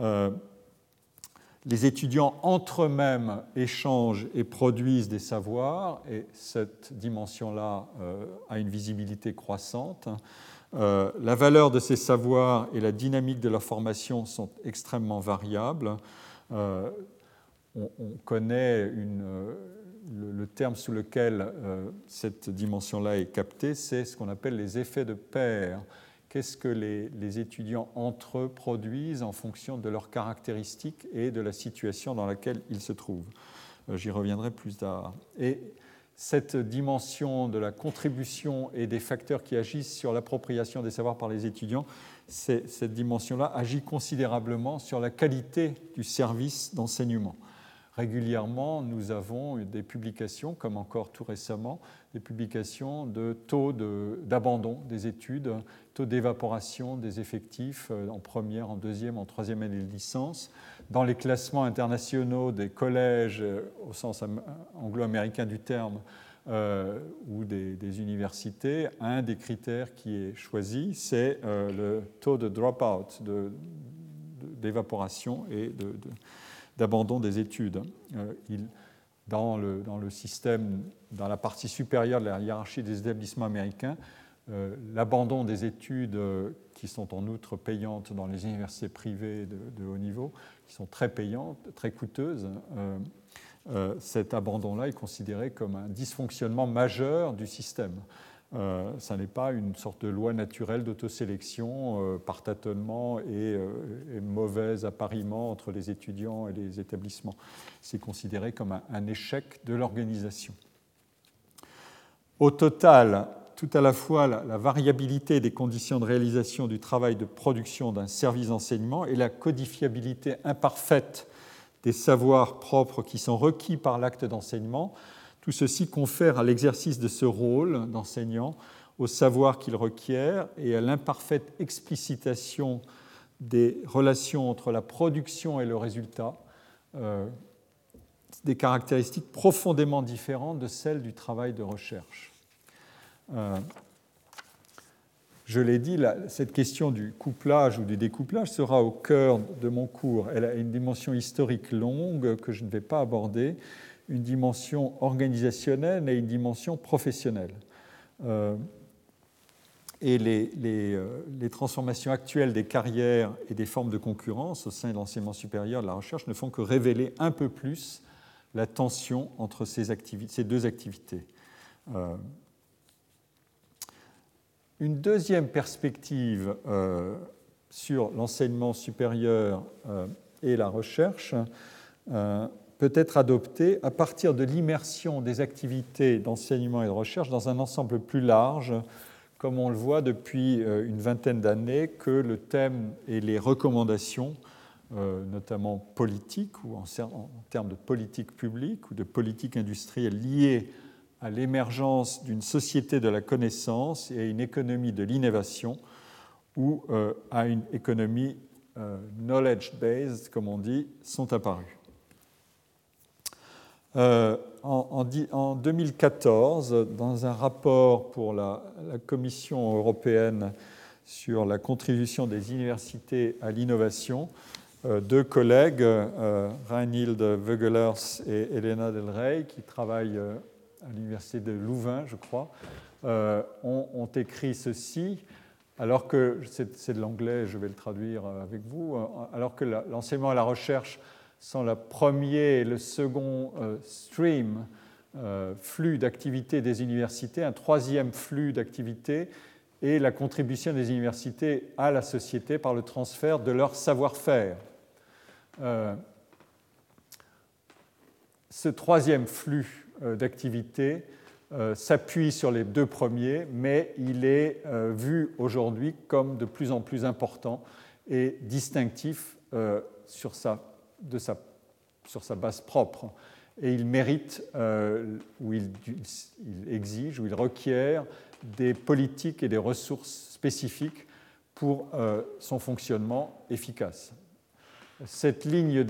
Euh, les étudiants entre eux-mêmes échangent et produisent des savoirs, et cette dimension-là euh, a une visibilité croissante. La valeur de ces savoirs et la dynamique de leur formation sont extrêmement variables. On, connaît le, le, terme sous lequel cette dimension-là est captée, c'est ce qu'on appelle les effets de pair qu'est-ce que les, étudiants entre eux produisent en fonction de leurs caractéristiques et de la situation dans laquelle ils se trouvent? Euh, j'y reviendrai plus tard. Et cette dimension de la contribution et des facteurs qui agissent sur l'appropriation des savoirs par les étudiants, cette dimension-là agit considérablement sur la qualité du service d'enseignement. Régulièrement, nous avons des publications, comme encore tout récemment, des publications de taux d'abandon des études, taux d'évaporation des effectifs euh, en première, en deuxième, en troisième année de licence. Dans les classements internationaux des collèges, euh, au sens anglo-américain du terme, euh, ou des, universités, un des critères qui est choisi, c'est le taux de drop-out, d'évaporation et d'abandon des études. il, dans le, dans le, système, dans la partie supérieure de la hiérarchie des établissements américains, euh, l'abandon des études euh, qui sont en outre payantes dans les universités privées de, haut niveau, qui sont très payantes, très coûteuses, euh, cet abandon-là est considéré comme un dysfonctionnement majeur du système. Ça n'est pas une sorte de loi naturelle d'autosélection par tâtonnement et, et, mauvais appariement entre les étudiants et les établissements. C'est considéré comme un échec de l'organisation. Au total, tout à la fois la, variabilité des conditions de réalisation du travail de production d'un service d'enseignement et la codifiabilité imparfaite des savoirs propres qui sont requis par l'acte d'enseignement, tout ceci confère à l'exercice de ce rôle d'enseignant au savoir qu'il requiert et à l'imparfaite explicitation des relations entre la production et le résultat, euh, des caractéristiques profondément différentes de celles du travail de recherche. Euh, je l'ai dit, cette question du couplage ou du découplage sera au cœur de mon cours. Elle a une dimension historique longue que je ne vais pas aborder, une dimension organisationnelle et une dimension professionnelle. Euh, et les, euh, les, transformations actuelles des carrières et des formes de concurrence au sein de l'enseignement supérieur de la recherche ne font que révéler un peu plus la tension entre ces, ces deux activités. Une deuxième perspective sur l'enseignement supérieur et la recherche peut être adoptée à partir de l'immersion des activités d'enseignement et de recherche dans un ensemble plus large, comme on le voit depuis une vingtaine d'années, que le thème et les recommandations euh, notamment politique ou en, termes de politique publique ou de politique industrielle liée à l'émergence d'une société de la connaissance et à une économie de l'innovation ou euh, à une économie euh, knowledge-based, comme on dit, sont apparus. En, en, 2014, dans un rapport pour la, Commission européenne sur la contribution des universités à l'innovation, euh, deux collègues, euh, Reinhild Wögelers et Elena Del Rey, qui travaillent euh, à l'université de Louvain, je crois, ont, écrit ceci, alors que, c'est de l'anglais, je vais le traduire avec vous, alors que l'enseignement et la recherche sont le premier et le second stream, flux d'activité des universités, un troisième flux d'activité et la contribution des universités à la société par le transfert de leur savoir-faire. Euh, ce troisième flux euh, d'activité euh, s'appuie sur les deux premiers, mais il est vu aujourd'hui comme de plus en plus important et distinctif sur sa, sur sa base propre. Et il mérite, ou il, exige, ou il requiert des politiques et des ressources spécifiques pour son fonctionnement efficace cette ligne,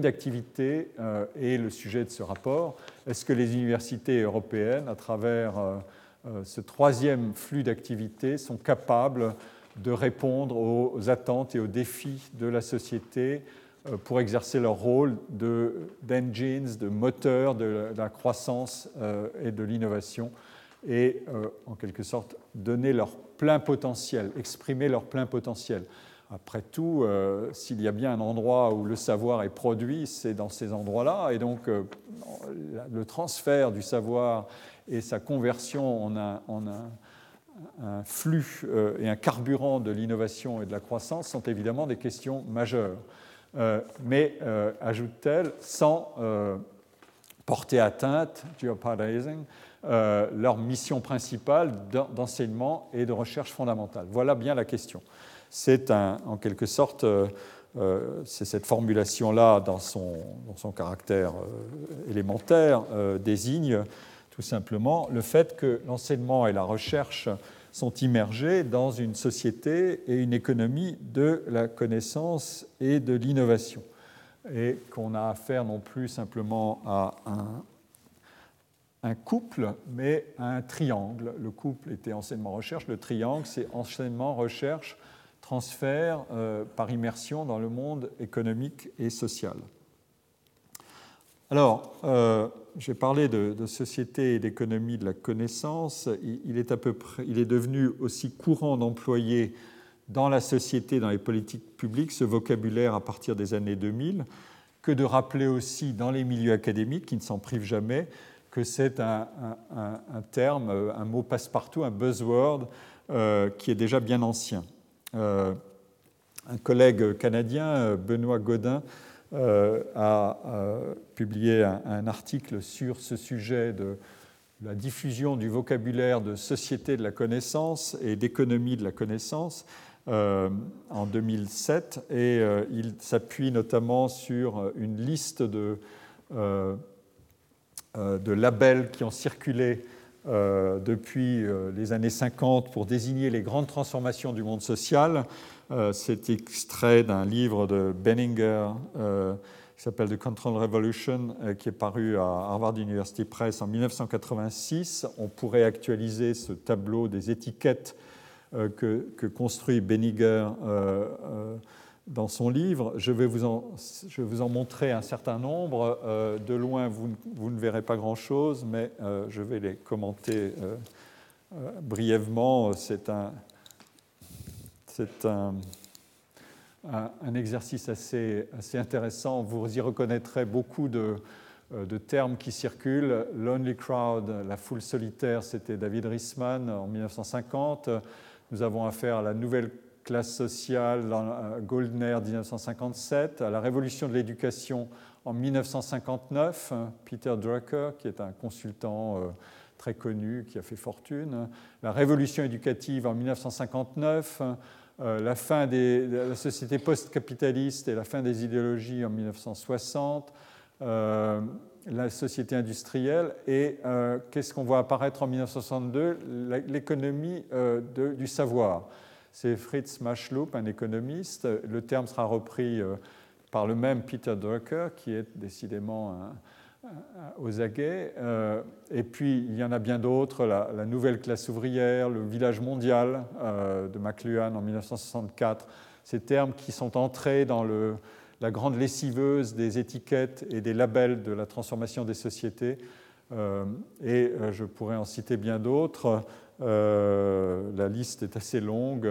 d'activité euh, est le sujet de ce rapport. Est-ce que les universités européennes, à travers euh, euh, ce troisième flux d'activité, sont capables de répondre aux attentes et aux défis de la société pour exercer leur rôle d'engines, de, moteurs de la croissance et de l'innovation et en quelque sorte donner leur plein potentiel, exprimer leur plein potentiel après tout, euh, s'il y a bien un endroit où le savoir est produit, c'est dans ces endroits-là. Et donc, euh, le transfert du savoir et sa conversion en un, flux euh, et un carburant de l'innovation et de la croissance sont évidemment des questions majeures. Mais, ajoute-t-elle, sans porter atteinte, geopartizing, leur mission principale d'enseignement et de recherche fondamentale. Voilà bien la question c'est en quelque sorte euh, euh, c'est cette formulation-là, dans son, caractère euh, élémentaire, désigne tout simplement le fait que l'enseignement et la recherche sont immergés dans une société et une économie de la connaissance et de l'innovation. Et qu'on a affaire non plus simplement à un, couple, mais à un triangle. Le couple était enseignement-recherche, le triangle, c'est enseignement-recherche transfert euh, par immersion dans le monde économique et social. Alors, euh, j'ai parlé de, société et d'économie de la connaissance. Il, est à peu près, il est devenu aussi courant d'employer dans la société, dans les politiques publiques, ce vocabulaire à partir des années 2000, que de rappeler aussi dans les milieux académiques, qui ne s'en privent jamais, que c'est un, terme, un mot passe-partout, un buzzword, euh, qui est déjà bien ancien. Euh, un collègue canadien, euh, Benoît Godin, euh, a publié un, article sur ce sujet de la diffusion du vocabulaire de société de la connaissance et d'économie de la connaissance en 2007 et il s'appuie notamment sur une liste de, de labels qui ont circulé euh, depuis euh, les années 50 pour désigner les grandes transformations du monde social. Euh, c'est extrait d'un livre de Benninger qui s'appelle The Control Revolution, qui est paru à Harvard University Press en 1986. On pourrait actualiser ce tableau des étiquettes que, construit Benninger dans son livre. Je vais vous en, je vous en montrer un certain nombre. Euh, de loin, vous, ne verrez pas grand-chose, mais euh, je vais les commenter euh, brièvement. C'est un, c'est un, exercice assez, intéressant. Vous y reconnaîtrez beaucoup de, de termes qui circulent. Lonely Crowd, la foule solitaire, c'était David Risman en 1950. Nous avons affaire à la nouvelle classe sociale, Goldner 1957, à la révolution de l'éducation en 1959, Peter Drucker, qui est un consultant très connu, qui a fait fortune, la révolution éducative en 1959, euh, la fin de la société post-capitaliste et la fin des idéologies en 1960, euh, la société industrielle et euh, qu'est-ce qu'on voit apparaître en 1962 L'économie du savoir. C'est Fritz Maschlup, un économiste. Le terme sera repris par le même Peter Drucker, qui est décidément un, euh, aux aguets. Euh, et puis, il y en a bien d'autres, la, nouvelle classe ouvrière, le village mondial euh, de McLuhan en 1964, ces termes qui sont entrés dans la grande lessiveuse des étiquettes et des labels de la transformation des sociétés. et je pourrais en citer bien d'autres. la liste est assez longue.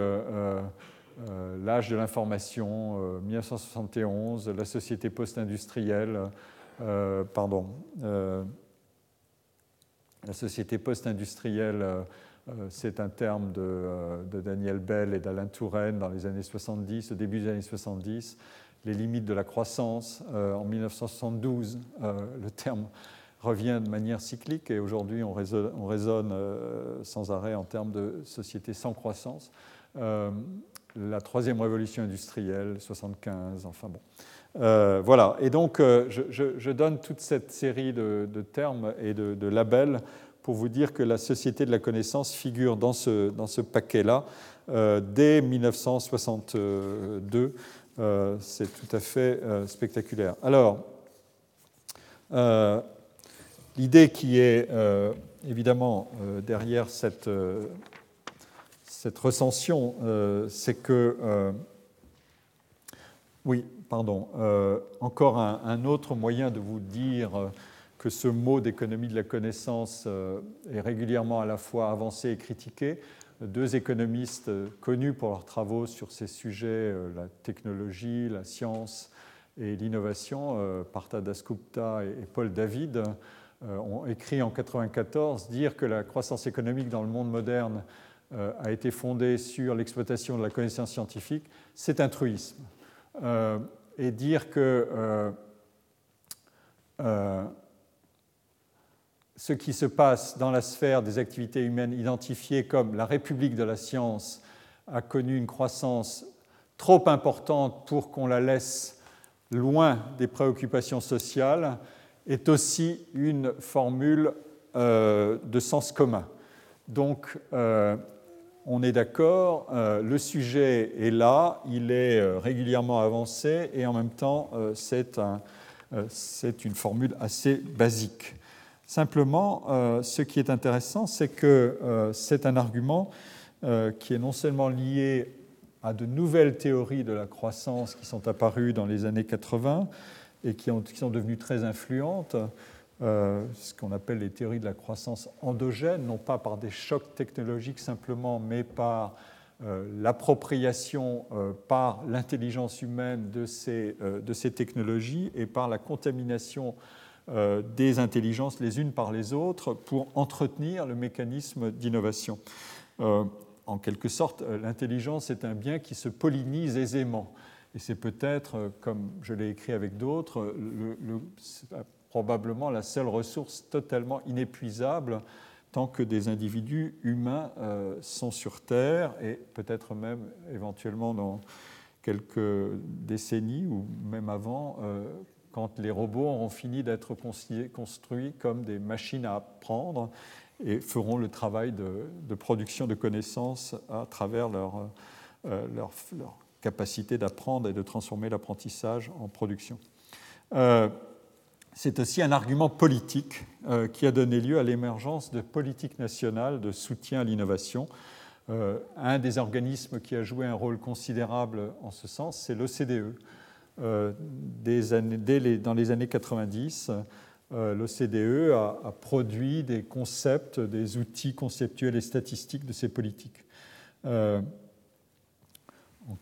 L'âge de l'information, 1971, la société post-industrielle, euh, pardon, euh, la société post-industrielle, euh, c'est un terme de, Daniel Bell et d'Alain Touraine dans les années 70, au début des années 70. Les limites de la croissance, en 1972, le terme revient de manière cyclique et aujourd'hui on raisonne, on raisonne sans arrêt en termes de société sans croissance. la troisième révolution industrielle, 75, enfin bon. Euh, voilà, et donc euh, je, donne toute cette série de, termes et de, labels pour vous dire que la société de la connaissance figure dans ce, paquet-là euh, dès 1962. C'est tout à fait spectaculaire. Alors, l'idée qui est évidemment derrière cette recension, c'est que... oui, pardon, euh, encore un, autre moyen de vous dire euh, que ce mot d'économie de la connaissance euh, est régulièrement à la fois avancé et critiqué. Deux économistes connus pour leurs travaux sur ces sujets, la technologie, la science et l'innovation, Partha Dasgupta et Paul David, ont écrit en 1994 dire que la croissance économique dans le monde moderne a été fondée sur l'exploitation de la connaissance scientifique, c'est un truisme et dire que euh, euh, ce qui se passe dans la sphère des activités humaines identifiées comme la République de la science a connu une croissance trop importante pour qu'on la laisse loin des préoccupations sociales est aussi une formule euh, de sens commun. Donc, on est d'accord, euh, le sujet est là, il est euh, régulièrement avancé et en même temps euh, c'est une formule assez basique. Simplement, ce qui est intéressant, c'est que c'est un argument qui est non seulement lié à de nouvelles théories de la croissance qui sont apparues dans les années 80 et qui, qui sont devenues très influentes, euh, ce qu'on appelle les théories de la croissance endogène, non pas par des chocs technologiques simplement, mais par euh, l'appropriation euh, par l'intelligence humaine de ces, de ces, technologies et par la contamination des intelligences les unes par les autres pour entretenir le mécanisme d'innovation. en quelque sorte, l'intelligence est un bien qui se pollinise aisément. Et c'est peut-être, comme je l'ai écrit avec d'autres, le, probablement la seule ressource totalement inépuisable tant que des individus humains euh, sont sur Terre et peut-être même éventuellement dans quelques décennies ou même avant, euh, quand les robots auront fini d'être construits comme des machines à apprendre et feront le travail de, production de connaissances à travers euh, leur capacité d'apprendre et de transformer l'apprentissage en production c'est aussi un argument politique euh, qui a donné lieu à l'émergence de politiques nationales de soutien à l'innovation. Euh, un des organismes qui a joué un rôle considérable en ce sens, c'est l'OCDE. Euh, dans les années 90, l'OCDE a, a, produit des concepts, des outils conceptuels et statistiques de ces politiques. en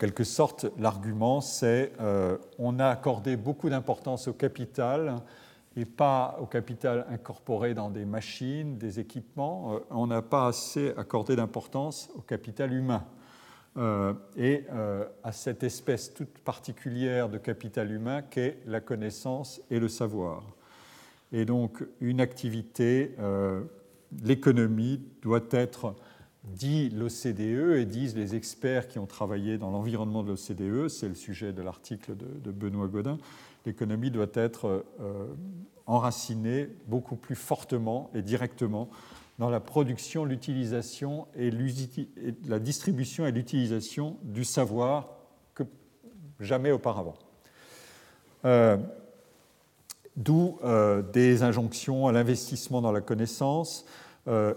quelque sorte, l'argument, c'est on a accordé beaucoup d'importance au capital et pas au capital incorporé dans des machines, des équipements. on n'a pas assez accordé d'importance au capital humain. et à cette espèce toute particulière de capital humain qu'est la connaissance et le savoir. Et donc une activité, l'économie doit être dit l'OCDE et disent les experts qui ont travaillé dans l'environnement de l'OCDE, c'est le sujet de l'article de, Benoît Godin, l'économie doit être euh, enracinée beaucoup plus fortement et directement dans la production, l'utilisation et, la distribution et l'utilisation du savoir que jamais auparavant. Euh, d'où euh, des injonctions à l'investissement dans la connaissance,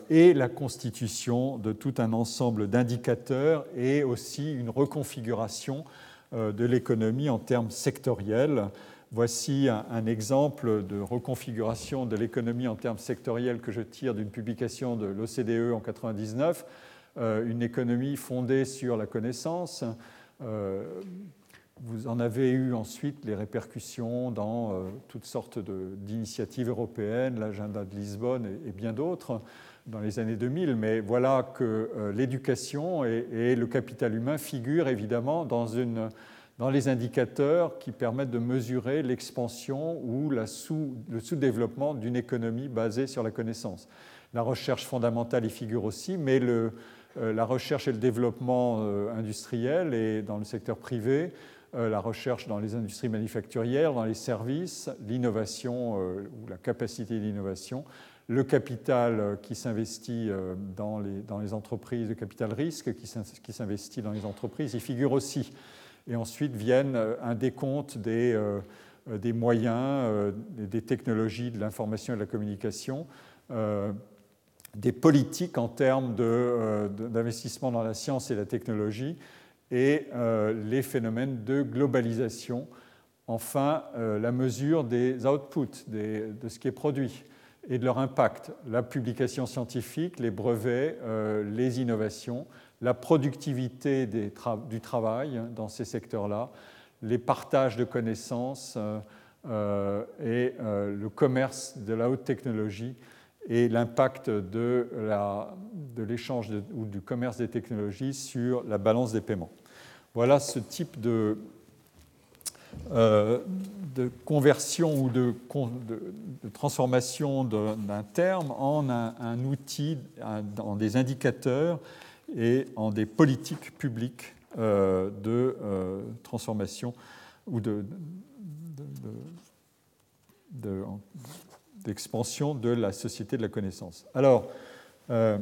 et la constitution de tout un ensemble d'indicateurs et aussi une reconfiguration de l'économie en termes sectoriels. Voici un, exemple de reconfiguration de l'économie en termes sectoriels que je tire d'une publication de l'OCDE en 1999, euh, une économie fondée sur la connaissance. Vous en avez eu ensuite les répercussions dans euh, toutes sortes d'initiatives européennes, l'agenda de Lisbonne et, bien d'autres dans les années 2000. Mais voilà que euh, l'éducation et, le capital humain figurent évidemment dans, une, dans les indicateurs qui permettent de mesurer l'expansion ou le sous-développement d'une économie basée sur la connaissance. La recherche fondamentale y figure aussi, mais euh, la recherche et le développement industriel et dans le secteur privé euh, la recherche dans les industries manufacturières, dans les services, l'innovation euh, ou la capacité d'innovation, le capital euh, qui s'investit dans les, dans les, entreprises, le capital risque qui s'investit dans les entreprises, il figure aussi. Et ensuite viennent un décompte des, des moyens, des technologies de l'information et de la communication, des politiques en termes d'investissement dans la science et la technologie, et euh, les phénomènes de globalisation. Enfin, euh, la mesure des outputs, de ce qui est produit et de leur impact, la publication scientifique, les brevets, euh, les innovations, la productivité du travail dans ces secteurs-là, les partages de connaissances et le commerce de la haute technologie et l'impact de l'échange ou du commerce des technologies sur la balance des paiements. Voilà ce type de, euh, conversion ou de, transformation d'un terme en un, outil, en des indicateurs et en des politiques publiques euh, de euh, transformation ou de, d'expansion de la société de la connaissance. Alors, euh,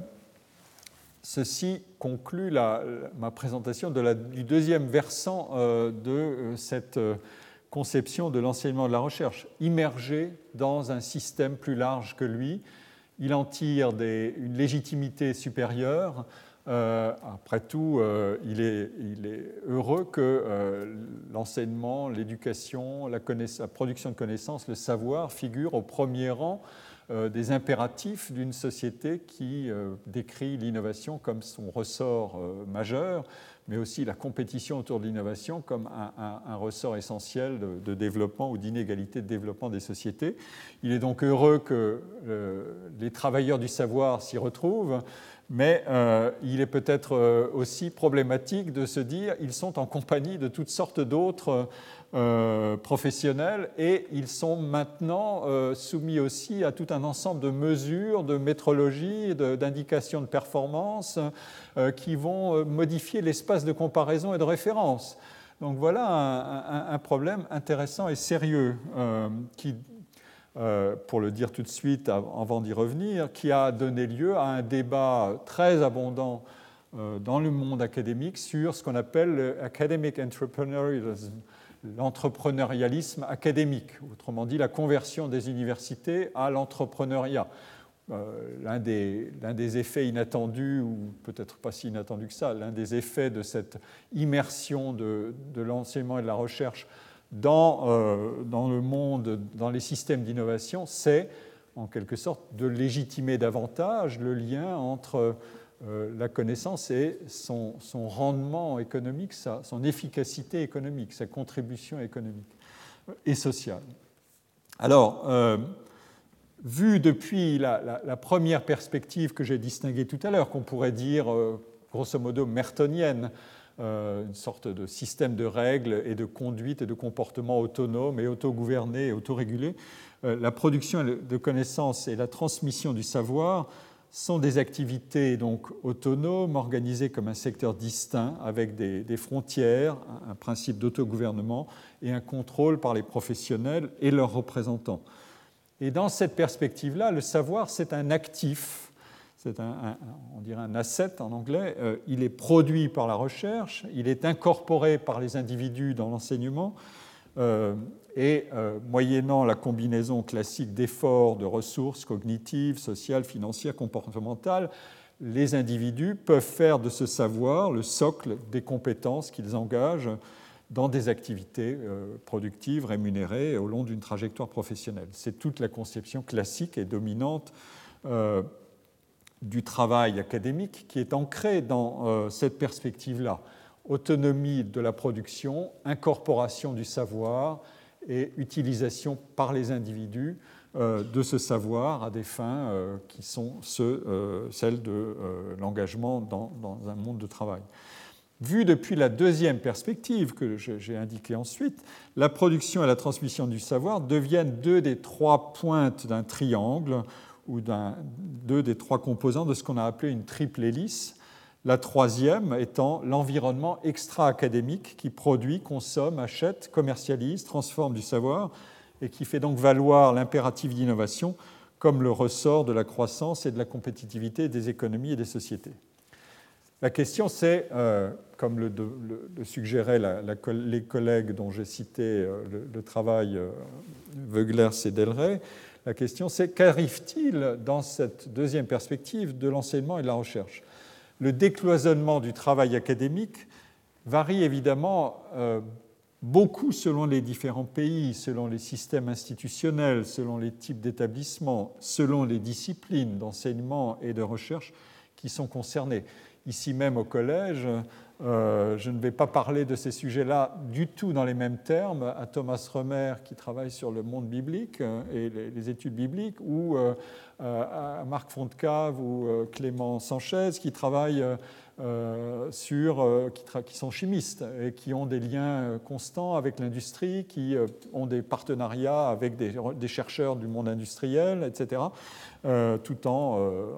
ceci conclut ma présentation du deuxième versant de cette conception de l'enseignement de la recherche, immergé dans un système plus large que lui. Il en tire une légitimité supérieure euh, après tout, euh, il, est, heureux que euh, l'enseignement, l'éducation, la, production de connaissances, le savoir figurent au premier rang des impératifs d'une société qui décrit l'innovation comme son ressort majeur, mais aussi la compétition autour de l'innovation comme un, ressort essentiel de, développement ou d'inégalité de développement des sociétés. Il est donc heureux que les travailleurs du savoir s'y retrouvent mais euh, il est peut-être euh, aussi problématique de se dire qu'ils sont en compagnie de toutes sortes d'autres euh, professionnels et ils sont maintenant soumis aussi à tout un ensemble de mesures, de métrologie, d'indications de, performance qui vont modifier l'espace de comparaison et de référence. Donc voilà un, un problème intéressant et sérieux qui euh, pour le dire tout de suite avant d'y revenir, qui a donné lieu à un débat très abondant euh, dans le monde académique sur ce qu'on appelle l'academic entrepreneurialism, l'entrepreneurialisme académique, autrement dit la conversion des universités à l'entrepreneuriat. Euh, l'un, des, des, effets inattendus, ou peut-être pas si inattendu que ça, l'un des effets de cette immersion de, de l'enseignement et de la recherche dans, euh, dans le monde, dans les systèmes d'innovation, c'est en quelque sorte de légitimer davantage le lien entre euh, la connaissance et son, son rendement économique, son efficacité économique, sa contribution économique et sociale. Alors, vu depuis la, première perspective que j'ai distinguée tout à l'heure, qu'on pourrait dire grosso modo mertonienne, une sorte de système de règles et de conduite et de comportement autonome et autogouverné et autorégulé, la production de connaissances et la transmission du savoir sont des activités donc autonomes, organisées comme un secteur distinct, avec des, frontières, un principe d'autogouvernement et un contrôle par les professionnels et leurs représentants. Et dans cette perspective-là, le savoir, c'est un actif, c'est un, on dirait un asset en anglais, euh, il est produit par la recherche, il est incorporé par les individus dans l'enseignement, euh, et euh, moyennant la combinaison classique d'efforts de ressources cognitives, sociales, financières, comportementales, les individus peuvent faire de ce savoir le socle des compétences qu'ils engagent dans des activités productives rémunérées au long d'une trajectoire professionnelle. C'est toute la conception classique et dominante du travail académique qui est ancrée dans cette perspective-là. Autonomie de la production, incorporation du savoir, et utilisation par les individus euh, de ce savoir à des fins euh, qui sont euh, celles de l'engagement dans, un monde de travail. Vu depuis la deuxième perspective que j'ai indiquée ensuite, la production et la transmission du savoir deviennent deux des trois pointes d'un triangle ou deux des trois composants de ce qu'on a appelé une triple hélice la troisième étant l'environnement extra-académique qui produit, consomme, achète, commercialise, transforme du savoir et qui fait donc valoir l'impératif d'innovation comme le ressort de la croissance et de la compétitivité des économies et des sociétés. La question, c'est, euh, comme le, suggéraient les collègues dont j'ai cité euh, le, travail euh, et Delray, la question, c'est qu'arrive-t-il dans cette deuxième perspective de l'enseignement et de la recherche? Le décloisonnement du travail académique varie évidemment euh, beaucoup selon les différents pays, selon les systèmes institutionnels, selon les types d'établissements, selon les disciplines d'enseignement et de recherche qui sont concernées. Ici même au collège, euh, je ne vais pas parler de ces sujets-là du tout dans les mêmes termes à Thomas Remer qui travaille sur le monde biblique euh, et les, études bibliques ou euh, à Marc Fontcave ou Clément Sanchez qui travaillent sur, qui, sont chimistes et qui ont des liens constants avec l'industrie, qui ont des partenariats avec des, des, chercheurs du monde industriel, etc., tout en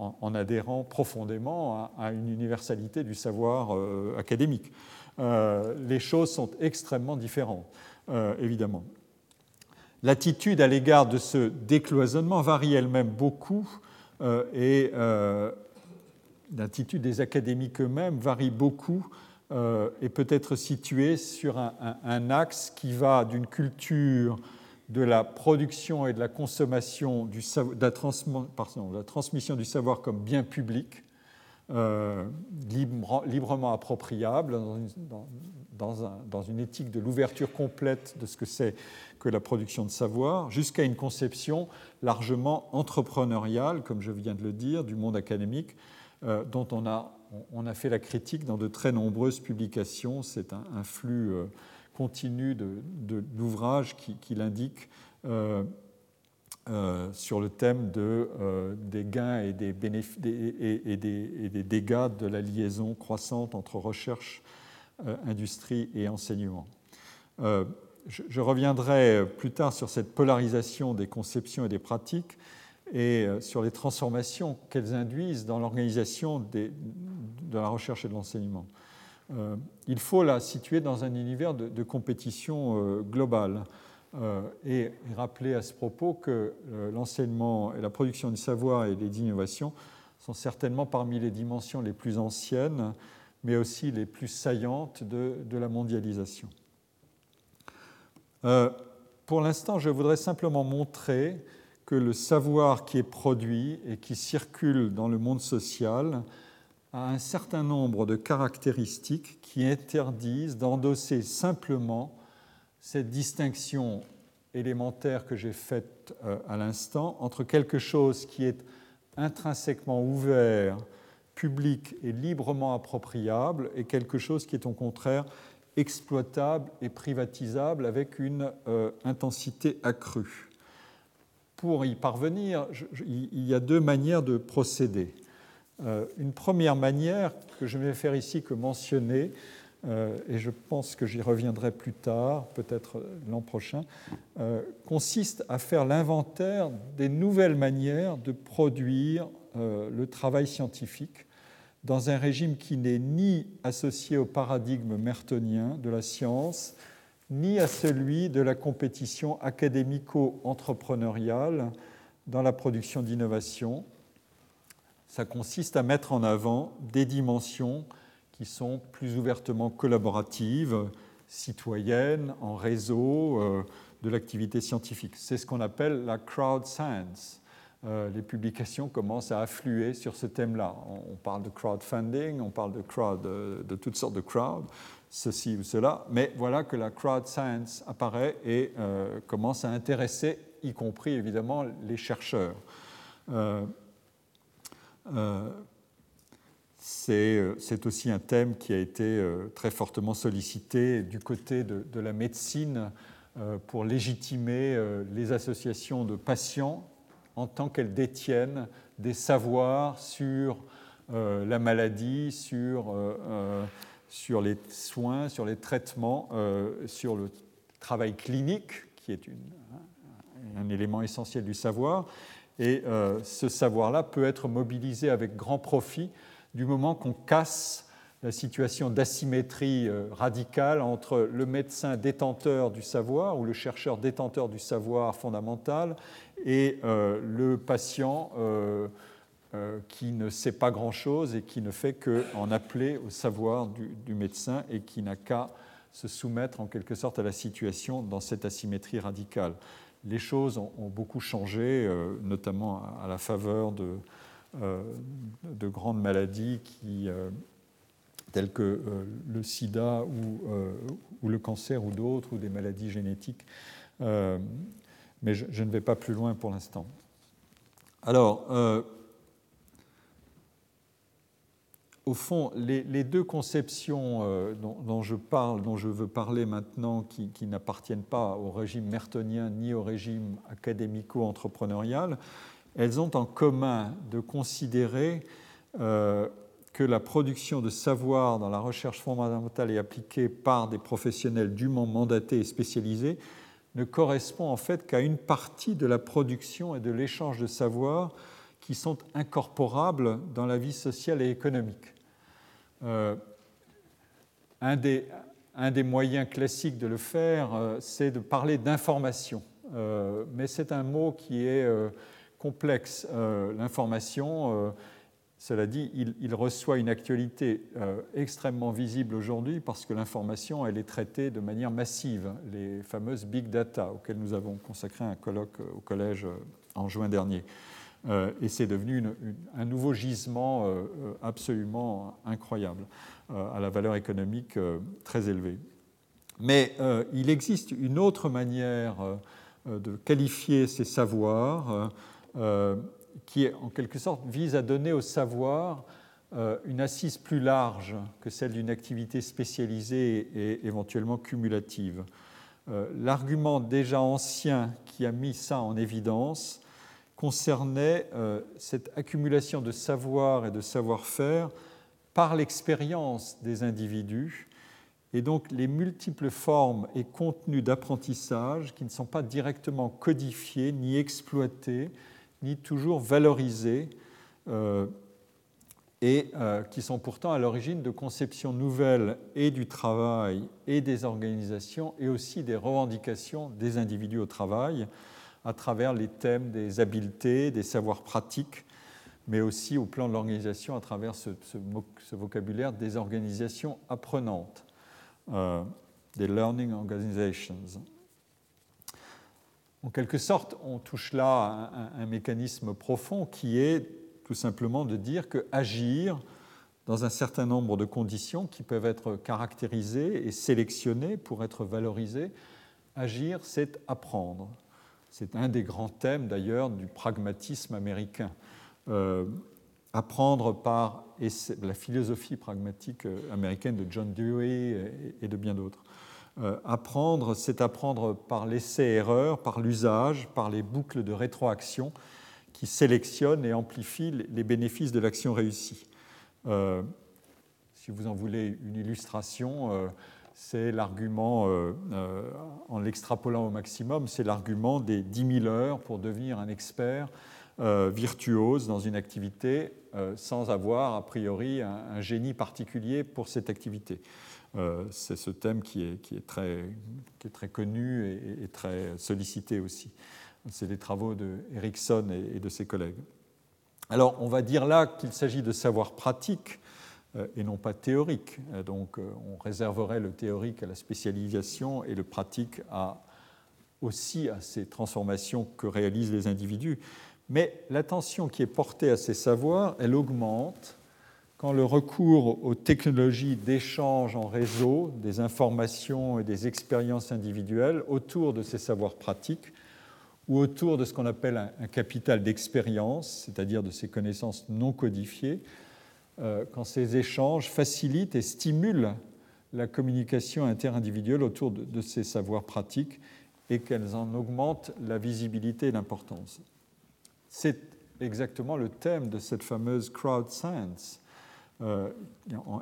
en, adhérant profondément à, une universalité du savoir euh, académique. Euh, les choses sont extrêmement différentes, euh, évidemment. L'attitude à l'égard de ce décloisonnement varie elle-même beaucoup et l'attitude des académiques eux-mêmes varie beaucoup et peut être située sur un axe qui va d'une culture de la production et de la consommation, de, la la transmission du savoir comme bien public, euh, librement appropriable, dans une, éthique de l'ouverture complète de ce que c'est que la production de savoir, jusqu'à une conception largement entrepreneuriale, comme je viens de le dire, du monde académique, euh, dont on a, on a, fait la critique dans de très nombreuses publications. C'est un, flux. Euh, continue de, l'ouvrage qui, l'indique euh, euh, sur le thème euh, des gains et des, et, des, dégâts de la liaison croissante entre recherche, industrie et enseignement. Je, reviendrai plus tard sur cette polarisation des conceptions et des pratiques et sur les transformations qu'elles induisent dans l'organisation de la recherche et de l'enseignement. Euh, il faut la situer dans un univers de, compétition euh, globale. Euh, et rappeler à ce propos que l'enseignement et la production du savoir et les innovations sont certainement parmi les dimensions les plus anciennes, mais aussi les plus saillantes de, de la mondialisation. pour l'instant, je voudrais simplement montrer que le savoir qui est produit et qui circule dans le monde social a un certain nombre de caractéristiques qui interdisent d'endosser simplement cette distinction élémentaire que j'ai faite euh, à l'instant entre quelque chose qui est intrinsèquement ouvert, public et librement appropriable et quelque chose qui est au contraire exploitable et privatisable avec une intensité accrue. Pour y parvenir, il y a deux manières de procéder. Une première manière que je vais faire ici que mentionner, euh, et je pense que j'y reviendrai plus tard, peut-être l'an prochain, euh, consiste à faire l'inventaire des nouvelles manières de produire euh, le travail scientifique dans un régime qui n'est ni associé au paradigme mertonien de la science, ni à celui de la compétition académico-entrepreneuriale dans la production d'innovation. Ça consiste à mettre en avant des dimensions qui sont plus ouvertement collaboratives, citoyennes, en réseau, euh, de l'activité scientifique. C'est ce qu'on appelle la crowd science. Euh, les publications commencent à affluer sur ce thème-là. On, parle de crowdfunding, on parle de crowd, de, de, toutes sortes de crowd, ceci ou cela, mais voilà que la crowd science apparaît et euh, commence à intéresser, y compris évidemment les chercheurs. Euh, c'est aussi un thème qui a été euh, très fortement sollicité du côté de, la médecine euh, pour légitimer les associations de patients en tant qu'elles détiennent des savoirs sur la maladie, sur, sur, les soins, sur les traitements, sur le travail clinique, qui est un élément essentiel du savoir. Et ce savoir-là peut être mobilisé avec grand profit du moment qu'on casse la situation d'asymétrie euh, radicale entre le médecin détenteur du savoir ou le chercheur détenteur du savoir fondamental et euh, le patient euh, qui ne sait pas grand-chose et qui ne fait qu'en appeler au savoir du, médecin et qui n'a qu'à se soumettre en quelque sorte à la situation dans cette asymétrie radicale. Les choses ont, beaucoup changé, notamment à la faveur de, euh, de grandes maladies euh, telles que euh, le sida ou, ou, le cancer ou d'autres, ou des maladies génétiques. mais je, ne vais pas plus loin pour l'instant. Alors, au fond, les, deux conceptions dont, je parle, dont je veux parler maintenant, qui, qui n'appartiennent pas au régime mertonien ni au régime académico-entrepreneurial, elles ont en commun de considérer euh, que la production de savoir dans la recherche fondamentale et appliquée par des professionnels dûment mandatés et spécialisés ne correspond en fait qu'à une partie de la production et de l'échange de savoir qui sont incorporables dans la vie sociale et économique. Euh, un, des, moyens classiques de le faire, euh, c'est de parler d'information. mais c'est un mot qui est complexe euh, l'information. Euh, cela dit, il, reçoit une actualité euh, extrêmement visible aujourd'hui parce que l'information, elle est traitée de manière massive, les fameuses big data auxquelles nous avons consacré un colloque au collège en juin dernier. Et c'est devenu un nouveau gisement absolument incroyable, à la valeur économique très élevée. Mais il existe une autre manière de qualifier ces savoirs euh, qui, en quelque sorte, vise à donner au savoir euh, une assise plus large que celle d'une activité spécialisée et éventuellement cumulative. Euh, l'argument déjà ancien qui a mis ça en évidence concernait cette accumulation de savoir et de savoir-faire par l'expérience des individus. Et donc les multiples formes et contenus d'apprentissage qui ne sont pas directement codifiés ni exploités ni toujours valorisés euh, et euh, qui sont pourtant à l'origine de conceptions nouvelles et du travail et des organisations et aussi des revendications des individus au travail à travers les thèmes des habiletés, des savoirs pratiques, mais aussi au plan de l'organisation à travers ce, vocabulaire des organisations apprenantes, euh, des learning organizations. En quelque sorte, on touche là un, un, mécanisme profond qui est tout simplement de dire que agir dans un certain nombre de conditions qui peuvent être caractérisées et sélectionnées pour être valorisées, agir, c'est apprendre. C'est un des grands thèmes d'ailleurs du pragmatisme américain. Euh, apprendre par la philosophie pragmatique américaine de John Dewey et de bien d'autres. apprendre, c'est apprendre par l'essai-erreur, par l'usage, par les boucles de rétroaction qui sélectionnent et amplifient les bénéfices de l'action réussie. si vous en voulez une illustration, c'est l'argument, euh, euh, en l'extrapolant au maximum, c'est l'argument des 10 000 heures pour devenir un expert euh, virtuose dans une activité sans avoir a priori un, génie particulier pour cette activité. c'est ce thème qui est, très, connu et, très sollicité aussi. C'est les travaux de et, de ses collègues. Alors, on va dire là qu'il s'agit de savoir pratique et non pas théorique. Euh, donc euh, on réserverait le théorique à la spécialisation et le pratique aussi à ces transformations que réalisent les individus. Mais l'attention qui est portée à ces savoirs, elle augmente quand le recours aux technologies d'échange en réseau des informations et des expériences individuelles autour de ces savoirs pratiques ou autour de ce qu'on appelle un capital d'expérience, c'est-à-dire de ces connaissances non codifiées, euh, quand ces échanges facilitent et stimulent la communication interindividuelle autour de, ces savoirs pratiques et qu'elles en augmentent la visibilité et l'importance. C'est exactement le thème de cette fameuse crowd science. Euh,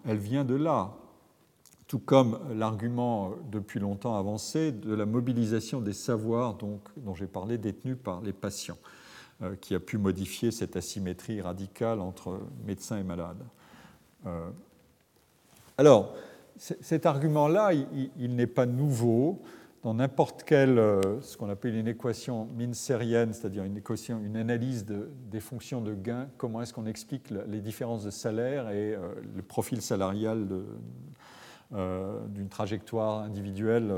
elle vient de là, tout comme l'argument depuis longtemps avancé de la mobilisation des savoirs donc, dont j'ai parlé détenus par les patients. Euh, qui a pu modifier cette asymétrie radicale entre médecins et malades. Euh, alors, cet argument-là, il, n'est pas nouveau dans n'importe quelle, euh, ce qu'on appelle une équation minserienne, c'est-à-dire une équation, une analyse des fonctions de gain, comment est-ce qu'on explique les différences de salaire et le profil salarial d'une trajectoire individuelle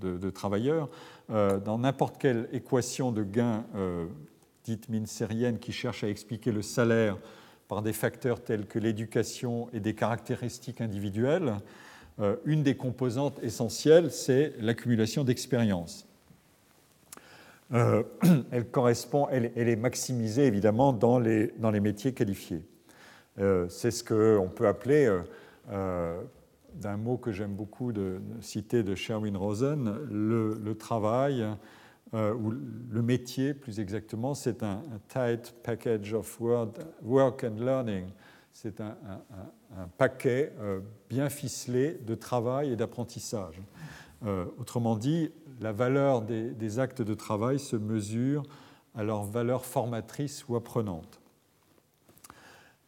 de, de travailleurs? dans n'importe quelle équation de gain dite minsérienne qui cherche à expliquer le salaire par des facteurs tels que l'éducation et des caractéristiques individuelles, euh, une des composantes essentielles, c'est l'accumulation d'expérience. Euh, elle correspond, elle, est maximisée évidemment dans les, dans les métiers qualifiés. Euh, c'est ce qu'on peut appeler, d'un mot que j'aime beaucoup de, citer de Sherwin Rosen, le travail euh, ou le métier plus exactement, c'est un, tight package of work and learning. C'est un, paquet euh, bien ficelé de travail et d'apprentissage. Euh, autrement dit, la valeur des, des, actes de travail se mesure à leur valeur formatrice ou apprenante.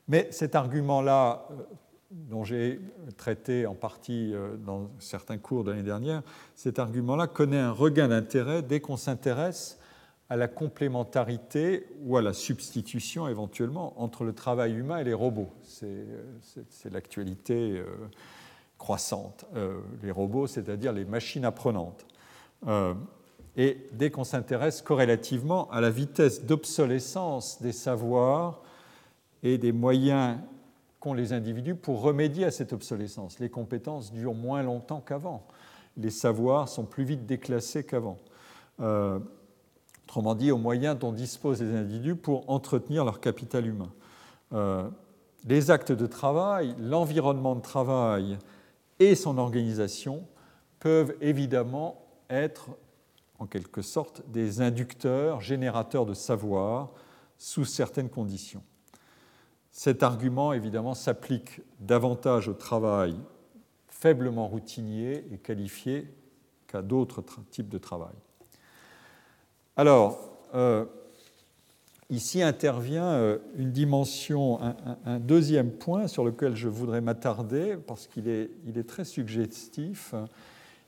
Mais cet argument-là dont j'ai traité en partie euh, dans certains cours de l'année dernière, cet argument-là connaît un regain d'intérêt dès qu'on s'intéresse à la complémentarité ou à la substitution éventuellement entre le travail humain et les robots. C'est euh, l'actualité euh, croissante. Les robots, c'est-à-dire les machines apprenantes. Et dès qu'on s'intéresse corrélativement à la vitesse d'obsolescence des savoirs et des moyens qu'ont les individus pour remédier à cette obsolescence. Les compétences durent moins longtemps qu'avant. Les savoirs sont plus vite déclassés qu'avant. Euh, autrement dit, aux moyens dont disposent les individus pour entretenir leur capital humain. Euh, les actes de travail, l'environnement de travail et son organisation peuvent évidemment être en quelque sorte des inducteurs, générateurs de savoir sous certaines conditions. Cet argument, évidemment, s'applique davantage au travail faiblement routinier et qualifié qu'à d'autres types de travail. Alors, euh, ici intervient euh, une dimension, un, deuxième point sur lequel je voudrais m'attarder, parce qu'il est, très suggestif.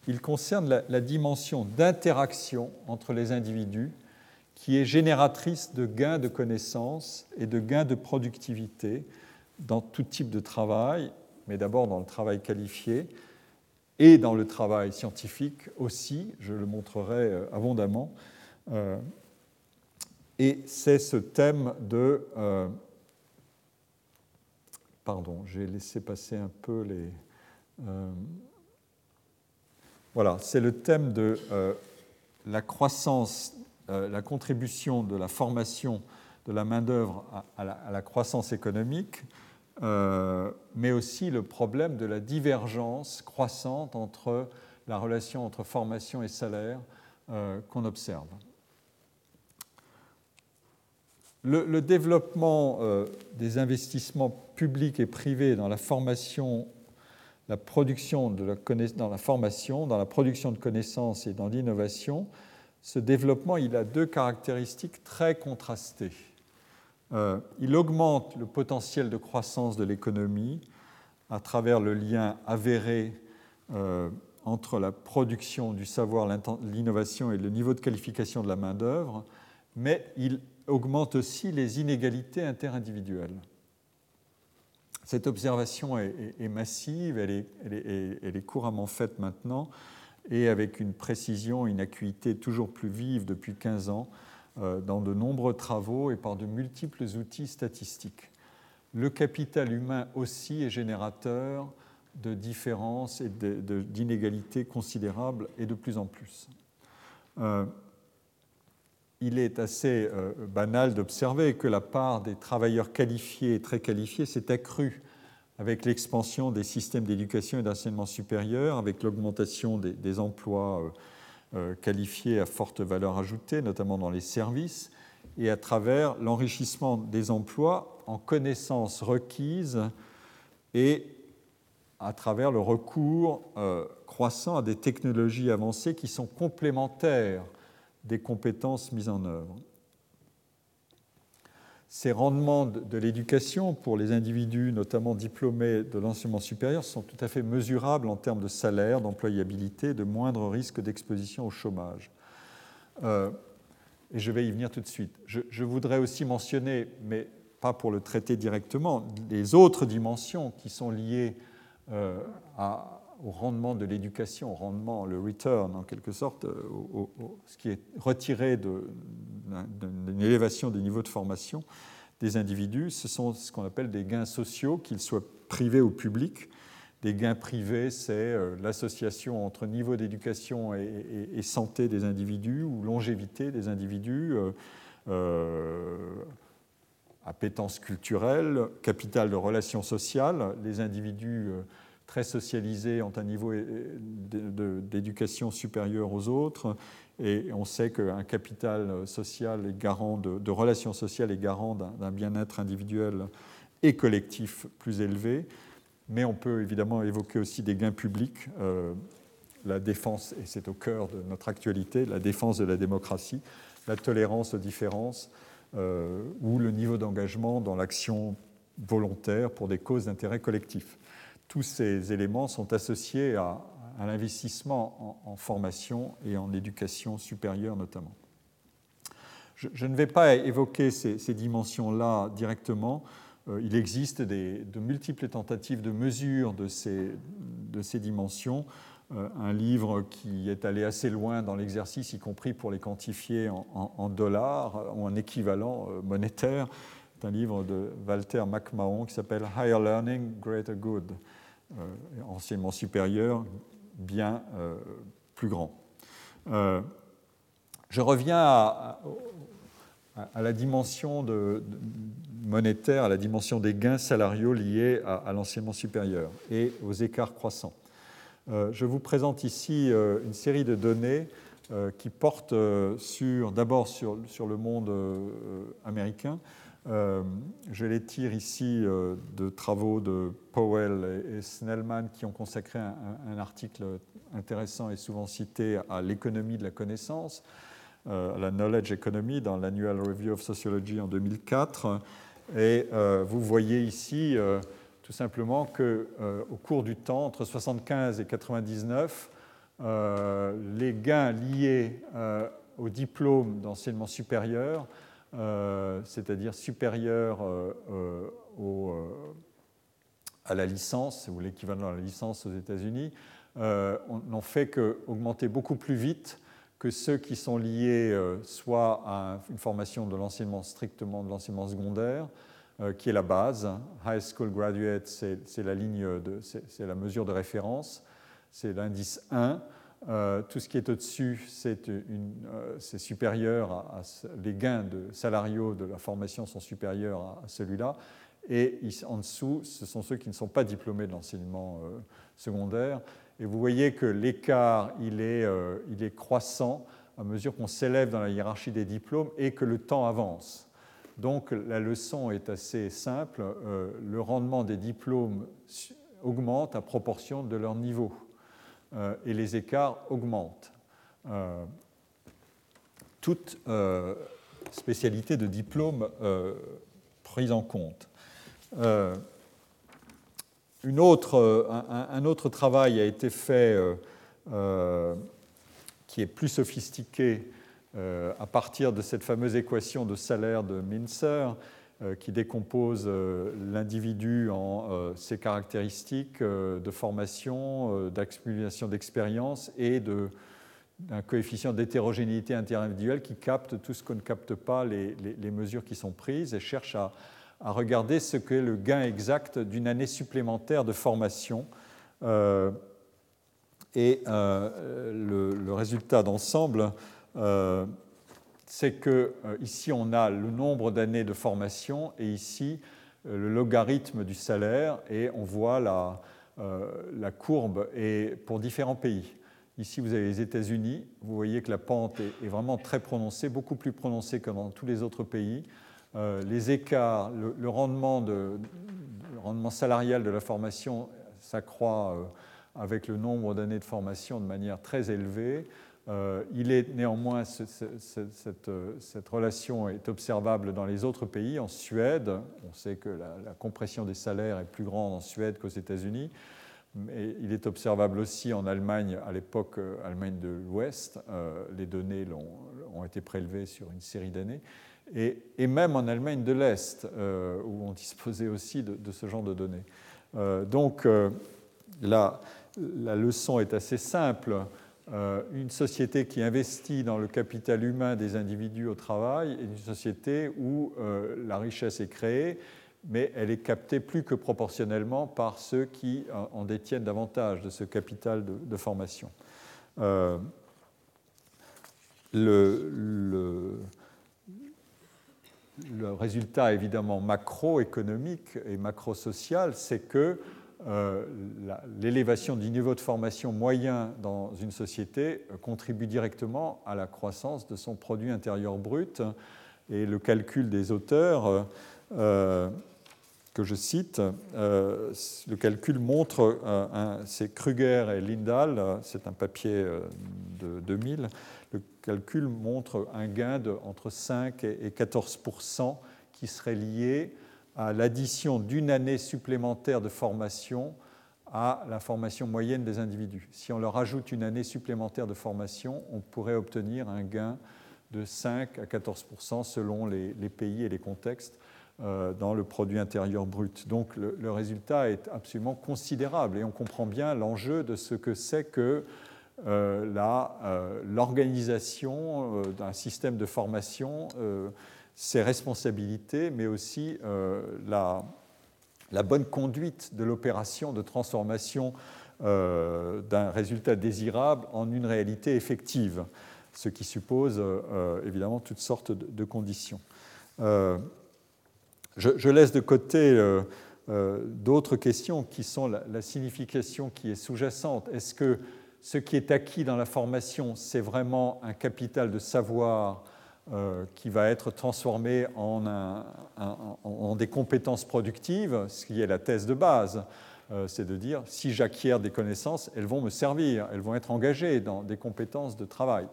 Il concerne la dimension d'interaction entre les individus qui est génératrice de gains de connaissances et de gains de productivité dans tout type de travail, mais d'abord dans le travail qualifié et dans le travail scientifique aussi, je le montrerai euh, abondamment. Euh, et c'est ce thème de... Euh, pardon, j'ai laissé passer un peu les... voilà, c'est le thème de la croissance la contribution de la formation de la main-d'œuvre à, la croissance économique, mais aussi le problème de la divergence croissante entre la relation entre formation et salaire qu'on observe. Le, développement des investissements publics et privés dans la formation la production de la dans la formation, dans la production de connaissances et dans l'innovation, ce développement il a deux caractéristiques très contrastées. Euh, il augmente le potentiel de croissance de l'économie à travers le lien avéré euh, entre la production du savoir, l'innovation et le niveau de qualification de la main-d'œuvre, mais il augmente aussi les inégalités interindividuelles. Cette observation est, massive, elle est, couramment faite maintenant, et avec une précision, une acuité toujours plus vive depuis 15 ans, euh, dans de nombreux travaux et par de multiples outils statistiques. Le capital humain aussi est générateur de différences et d'inégalités considérables et de plus en plus. Euh, il est assez euh, banal d'observer que la part des travailleurs qualifiés et très qualifiés s'est accrue avec l'expansion des systèmes d'éducation et d'enseignement supérieur, avec l'augmentation des, emplois euh, euh, qualifiés à forte valeur ajoutée, notamment dans les services, et à travers l'enrichissement des emplois en connaissances requises et à travers le recours croissant à des technologies avancées qui sont complémentaires des compétences mises en œuvre. Ces rendements de l'éducation pour les individus, notamment diplômés de l'enseignement supérieur, sont tout à fait mesurables en termes de salaire, d'employabilité, de moindre risque d'exposition au chômage. Euh, et je vais y venir tout de suite. Je, voudrais aussi mentionner, mais pas pour le traiter directement, les autres dimensions qui sont liées euh, à, au rendement de l'éducation, au rendement, le return en quelque sorte, euh, ce qui est retiré d'une élévation des niveaux de formation des individus, ce sont ce qu'on appelle des gains sociaux, qu'ils soient privés ou publics. Des gains privés, c'est euh, l'association entre niveau d'éducation et, santé des individus ou longévité des individus, euh, appétence culturelle, capital de relations sociales. Les individus très socialisés ont un niveau d'éducation supérieur aux autres. Et on sait qu'un capital social est garant de, relations sociales est garant d'un bien-être individuel et collectif plus élevé. Mais on peut évidemment évoquer aussi des gains publics. Euh, la défense, et c'est au cœur de notre actualité, la défense de la démocratie, la tolérance aux différences euh, ou le niveau d'engagement dans l'action volontaire pour des causes d'intérêt collectif tous ces éléments sont associés à, l'investissement en, formation et en éducation supérieure notamment. Je, ne vais pas évoquer ces, dimensions-là directement. Euh, il existe de multiples tentatives de mesure de ces, dimensions. Euh, un livre qui est allé assez loin dans l'exercice, y compris pour les quantifier en, dollars ou en équivalent euh, monétaire, un livre de Walter McMahon qui s'appelle Higher Learning, Greater Good euh, enseignement supérieur bien euh, plus grand. Euh, je reviens à, la dimension monétaire, à la dimension des gains salariaux liés à, l'enseignement supérieur et aux écarts croissants. je vous présente ici une série de données qui portent sur, d'abord sur, le monde américain, euh, je les tire ici euh, de travaux de Powell et, Snellman qui ont consacré un, article intéressant et souvent cité à l'économie de la connaissance, euh, à la Knowledge Economy dans l'Annual Review of Sociology en 2004. Et vous voyez ici tout simplement qu'au cours du temps, entre 75 et 99, les gains liés au diplôme d'enseignement supérieur c'est-à-dire supérieur euh, euh, à la licence, ou l'équivalent de la licence aux États-Unis, n'ont fait qu'augmenter beaucoup plus vite que ceux qui sont liés soit à une formation de l'enseignement strictement de l'enseignement secondaire, qui est la base. High School Graduate, c'est la c'est la mesure de référence, c'est l'indice 1. Tout ce qui est au-dessus, c'est supérieur à, les gains de salariaux de la formation sont supérieurs à, celui-là. Et en dessous, ce sont ceux qui ne sont pas diplômés de l'enseignement secondaire. Et vous voyez que l'écart, il, est croissant à mesure qu'on s'élève dans la hiérarchie des diplômes et que le temps avance. Donc la leçon est assez simple. Euh, le rendement des diplômes augmente à proportion de leur niveau euh, et les écarts augmentent. Euh, toute spécialité de diplôme prise en compte. Une autre, un, un, autre travail a été fait qui est plus sophistiqué euh, à partir de cette fameuse équation de salaire de Mincer, euh, qui décompose euh, l'individu en ses caractéristiques de formation, d'accumulation d'expérience et d'un coefficient d'hétérogénéité interindividuelle qui capte tout ce qu'on ne capte pas, les, mesures qui sont prises, et cherche à, regarder ce qu'est le gain exact d'une année supplémentaire de formation. Et euh, le, résultat d'ensemble, euh, c'est que euh, ici on a le nombre d'années de formation et ici le logarithme du salaire et on voit la, la courbe et pour différents pays. Ici, vous avez les États-Unis. Vous voyez que la pente est, vraiment très prononcée, beaucoup plus prononcée que dans tous les autres pays. les écarts, le, rendement salarial de la formation s'accroît avec le nombre d'années de formation de manière très élevée. Euh, il est néanmoins, cette, relation est observable dans les autres pays. En Suède, on sait que la, compression des salaires est plus grande en Suède qu'aux États-Unis. Mais il est observable aussi en Allemagne, à l'époque euh, Allemagne de l'Ouest. Euh, les données ont, été prélevées sur une série d'années. Et, même en Allemagne de l'Est, où on disposait aussi de, de, ce genre de données. donc là, la leçon est assez simple. Euh, une société qui investit dans le capital humain des individus au travail est une société où euh, la richesse est créée, mais elle est captée plus que proportionnellement par ceux qui en détiennent davantage de ce capital de, formation. Euh, le, le, résultat évidemment macroéconomique et macrosocial, c'est que euh, l'élévation du niveau de formation moyen dans une société euh, contribue directement à la croissance de son produit intérieur brut. Et le calcul des auteurs, euh, que je cite, le calcul montre, c'est Kruger et Lindahl, c'est un papier de 2000, le calcul montre un gain de entre 5 et 14% qui serait lié à l'addition d'une année supplémentaire de formation à la formation moyenne des individus. Si on leur ajoute une année supplémentaire de formation, on pourrait obtenir un gain de 5 à 14% selon les, pays et les contextes euh, dans le produit intérieur brut. Donc le, résultat est absolument considérable et on comprend bien l'enjeu de ce que c'est que euh, euh, l'organisation d'un système de formation ses responsabilités, mais aussi euh, la, la, bonne conduite de l'opération de transformation euh, d'un résultat désirable en une réalité effective, ce qui suppose euh, évidemment toutes sortes de, conditions. Je, laisse de côté d'autres questions qui sont la, la signification qui est sous-jacente. Est-ce que ce qui est acquis dans la formation, c'est vraiment un capital de savoir euh, qui va être transformé en, des compétences productives, ce qui est la thèse de base. Euh, c'est de dire, si j'acquiers des connaissances, elles vont me servir, elles vont être engagées dans des compétences de travail.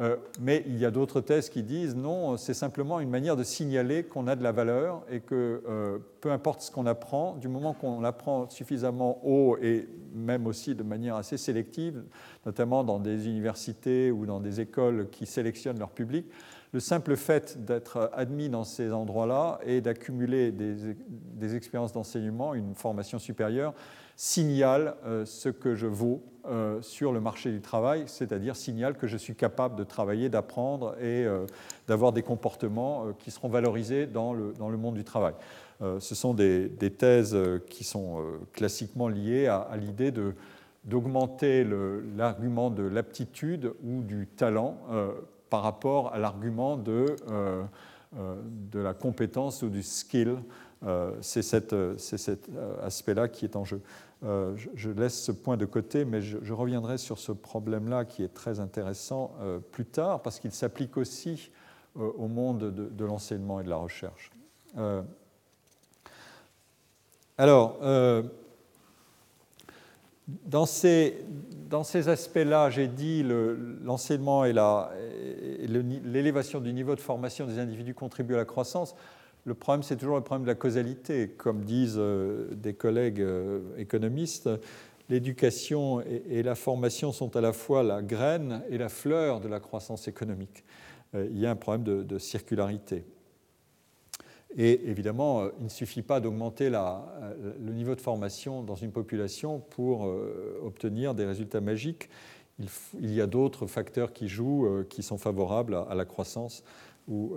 Euh, mais il y a d'autres thèses qui disent non, c'est simplement une manière de signaler qu'on a de la valeur et que peu importe ce qu'on apprend, du moment qu'on apprend suffisamment haut et même aussi de manière assez sélective, notamment dans des universités ou dans des écoles qui sélectionnent leur public, le simple fait d'être admis dans ces endroits-là et d'accumuler des, expériences d'enseignement, une formation supérieure, signale euh, ce que je vaux euh, sur le marché du travail, c'est-à-dire signale que je suis capable de travailler, d'apprendre et euh, d'avoir des comportements qui seront valorisés dans le, dans le monde du travail. ce sont des, thèses qui sont classiquement liées à, l'idée de, d'augmenter l'argument de l'aptitude ou du talent par rapport à l'argument de, de, la compétence ou du skill. C'est cet, cet aspect-là qui est en jeu. je, laisse ce point de côté, mais je, reviendrai sur ce problème-là qui est très intéressant plus tard, parce qu'il s'applique aussi au monde de, de l'enseignement et de la recherche. alors, dans ces, dans ces aspects-là, j'ai dit l'enseignement et l'élévation du niveau de formation des individus contribuent à la croissance. Le problème, c'est toujours le problème de la causalité. Comme disent euh, des collègues euh, économistes, l'éducation et, la formation sont à la fois la graine et la fleur de la croissance économique. Euh, il y a un problème de circularité. Et évidemment, euh, il ne suffit pas d'augmenter euh, le niveau de formation dans une population pour euh, obtenir des résultats magiques. Il, y a d'autres facteurs qui jouent, qui sont favorables à, la croissance ou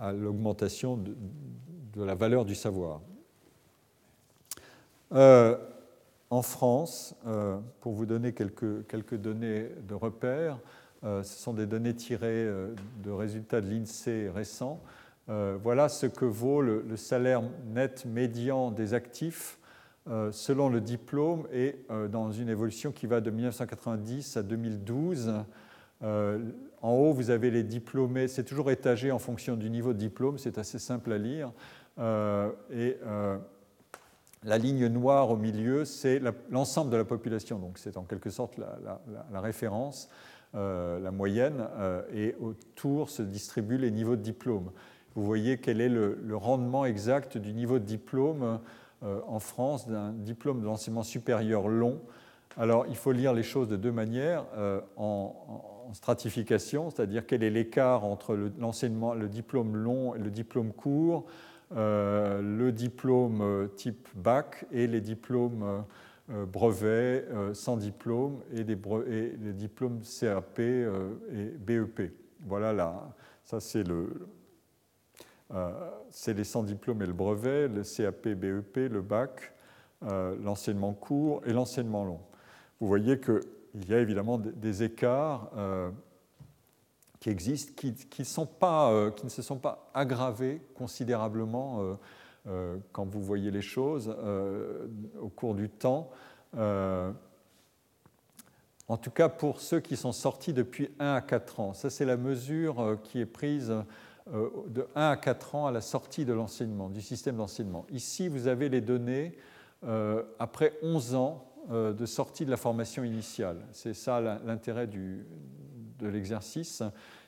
à, l'augmentation de, la valeur du savoir. en France, pour vous donner quelques, quelques données de repère, ce sont des données tirées de résultats de l'INSEE récents. Euh, voilà ce que vaut le, salaire net médian des actifs euh, selon le diplôme et euh, dans une évolution qui va de 1990 à 2012. en haut, vous avez les diplômés, c'est toujours étagé en fonction du niveau de diplôme, c'est assez simple à lire. et la ligne noire au milieu, c'est l'ensemble de la population, donc c'est en quelque sorte la, référence, la moyenne, et autour se distribuent les niveaux de diplôme vous voyez quel est le, rendement exact du niveau de diplôme euh, en France d'un diplôme de l'enseignement supérieur long. Alors, il faut lire les choses de deux manières, euh, en, stratification, c'est-à-dire quel est l'écart entre l'enseignement, le, diplôme long et le diplôme court, euh, le diplôme type bac et les diplômes brevets sans diplôme et, des et les diplômes CAP et BEP. Voilà là, ça c'est le, euh, c'est les 100 diplômes et le brevet, le CAP, BEP, le bac, euh, l'enseignement court et l'enseignement long. Vous voyez qu'il y a évidemment des écarts euh, qui existent, qui, ne se sont pas aggravés considérablement quand vous voyez les choses au cours du temps. en tout cas, pour ceux qui sont sortis depuis 1 à 4 ans. Ça, c'est la mesure qui est prise euh, de 1 à 4 ans à la sortie de l'enseignement, du système d'enseignement. Ici, vous avez les données euh, après 11 ans euh, de sortie de la formation initiale. C'est ça l'intérêt de l'exercice,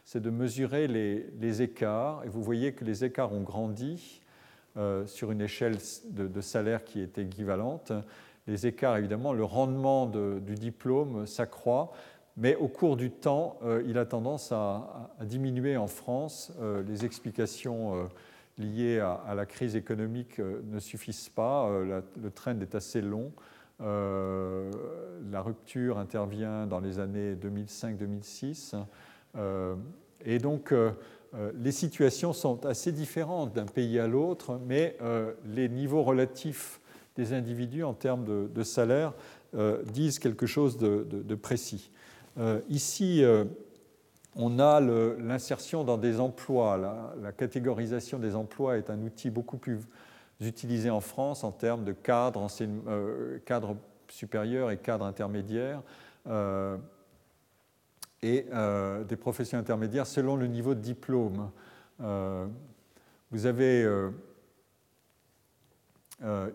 c'est de mesurer les, écarts. Et vous voyez que les écarts ont grandi sur une échelle de, salaire qui est équivalente. Les écarts, évidemment, le rendement du diplôme s'accroît mais au cours du temps, euh, il a tendance à, diminuer en France. Euh, les explications euh, liées à, la crise économique ne suffisent pas. le trend est assez long. la rupture intervient dans les années 2005-2006. et donc, les situations sont assez différentes d'un pays à l'autre, mais les niveaux relatifs des individus en termes de, salaire disent quelque chose de précis. Euh, ici, euh, on a l'insertion dans des emplois. La, catégorisation des emplois est un outil beaucoup plus utilisé en France en termes de cadre, euh, supérieur et cadre intermédiaire, et des professions intermédiaires selon le niveau de diplôme. vous avez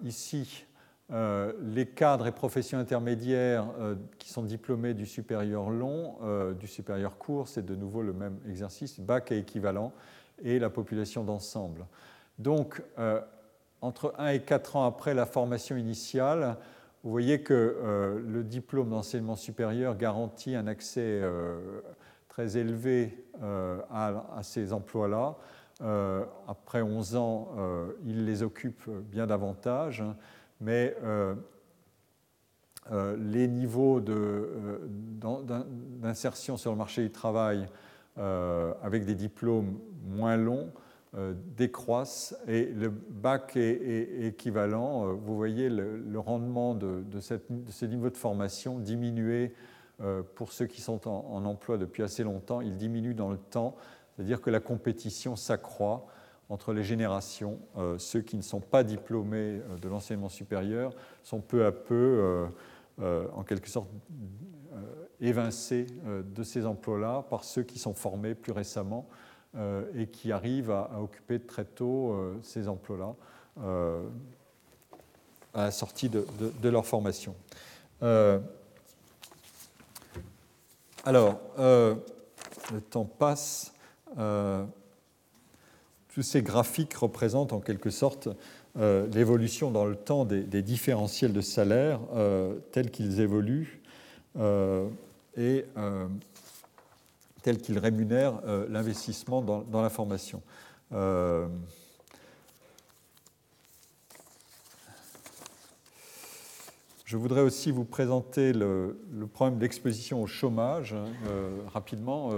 ici euh, les cadres et professions intermédiaires euh, qui sont diplômés du supérieur long, euh, du supérieur court, c'est de nouveau le même exercice, bac et équivalent, et la population d'ensemble. Donc, entre 1 et 4 ans après la formation initiale, vous voyez que le diplôme d'enseignement supérieur garantit un accès très élevé à, à, ces emplois-là. après 11 ans, il les occupe bien davantage mais euh, euh, les niveaux euh, d'insertion sur le marché du travail avec des diplômes moins longs décroissent et le bac est, équivalent. Vous voyez le, rendement de, ces niveaux de formation diminuer pour ceux qui sont en, emploi depuis assez longtemps. Il diminue dans le temps, c'est-à-dire que la compétition s'accroît entre les générations. ceux qui ne sont pas diplômés de l'enseignement supérieur sont peu à peu, en quelque sorte, évincés de ces emplois-là par ceux qui sont formés plus récemment euh, et qui arrivent à, occuper très tôt euh, ces emplois-là euh, à la sortie de, leur formation. alors, le temps passe. Tous ces graphiques représentent en quelque sorte l'évolution dans le temps des, différentiels de salaire tels qu'ils évoluent et tel qu'il rémunère euh, l'investissement dans, la formation. Euh, je voudrais aussi vous présenter le, problème d'exposition au chômage euh, rapidement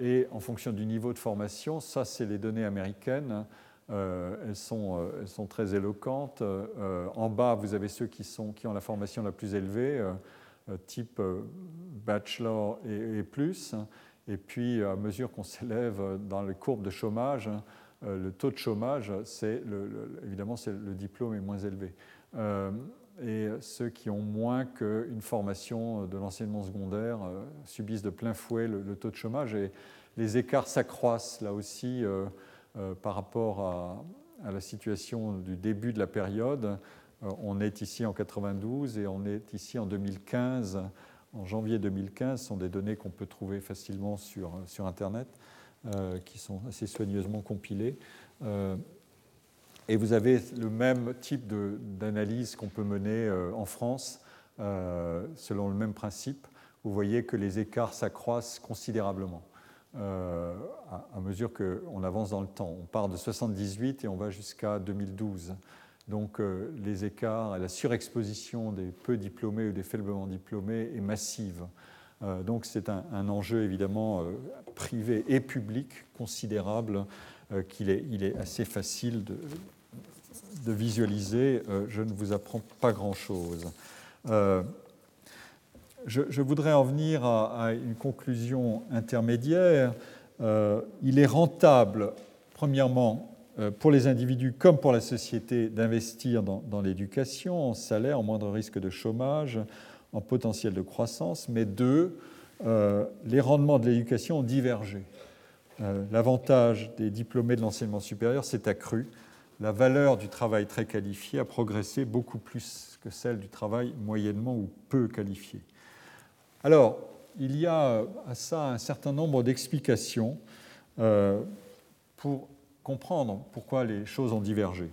et en fonction du niveau de formation. Ça, c'est les données américaines. elles, sont, elles, sont, très éloquentes. en bas, vous avez ceux qui, ont la formation la plus élevée, type bachelor et, plus. Et puis, à mesure qu'on s'élève dans les courbes de chômage, euh, le taux de chômage, évidemment, c'est le diplôme est moins élevé. Euh, et ceux qui ont moins qu'une formation de l'enseignement secondaire euh, subissent de plein fouet le, taux de chômage. Et les écarts s'accroissent là aussi par rapport à, la situation du début de la période. on est ici en 92 et on est ici en 2015 en janvier 2015 sont des données qu'on peut trouver facilement sur, sur Internet, euh, qui sont assez soigneusement compilées. Euh, et vous avez le même type d'analyse qu'on peut mener euh, en France, selon le même principe. Vous voyez que les écarts s'accroissent considérablement à, à, mesure qu'on avance dans le temps. On part de 78 et on va jusqu'à 2012. Donc euh, les écarts et la surexposition des peu diplômés ou des faiblement diplômés est massive. Euh, donc c'est un, enjeu évidemment euh, privé et public considérable qu'il est, il est, assez facile de, de visualiser. je ne vous apprends pas grand-chose. Je, voudrais en venir à, une conclusion intermédiaire. il est rentable, premièrement, euh, pour les individus comme pour la société d'investir dans, l'éducation, en salaire, en moindre risque de chômage, en potentiel de croissance, mais deux, euh, les rendements de l'éducation ont divergé. Euh, l'avantage des diplômés de l'enseignement supérieur s'est accru. La valeur du travail très qualifié a progressé beaucoup plus que celle du travail moyennement ou peu qualifié. Alors, il y a à ça un certain nombre d'explications pour comprendre pourquoi les choses ont divergé.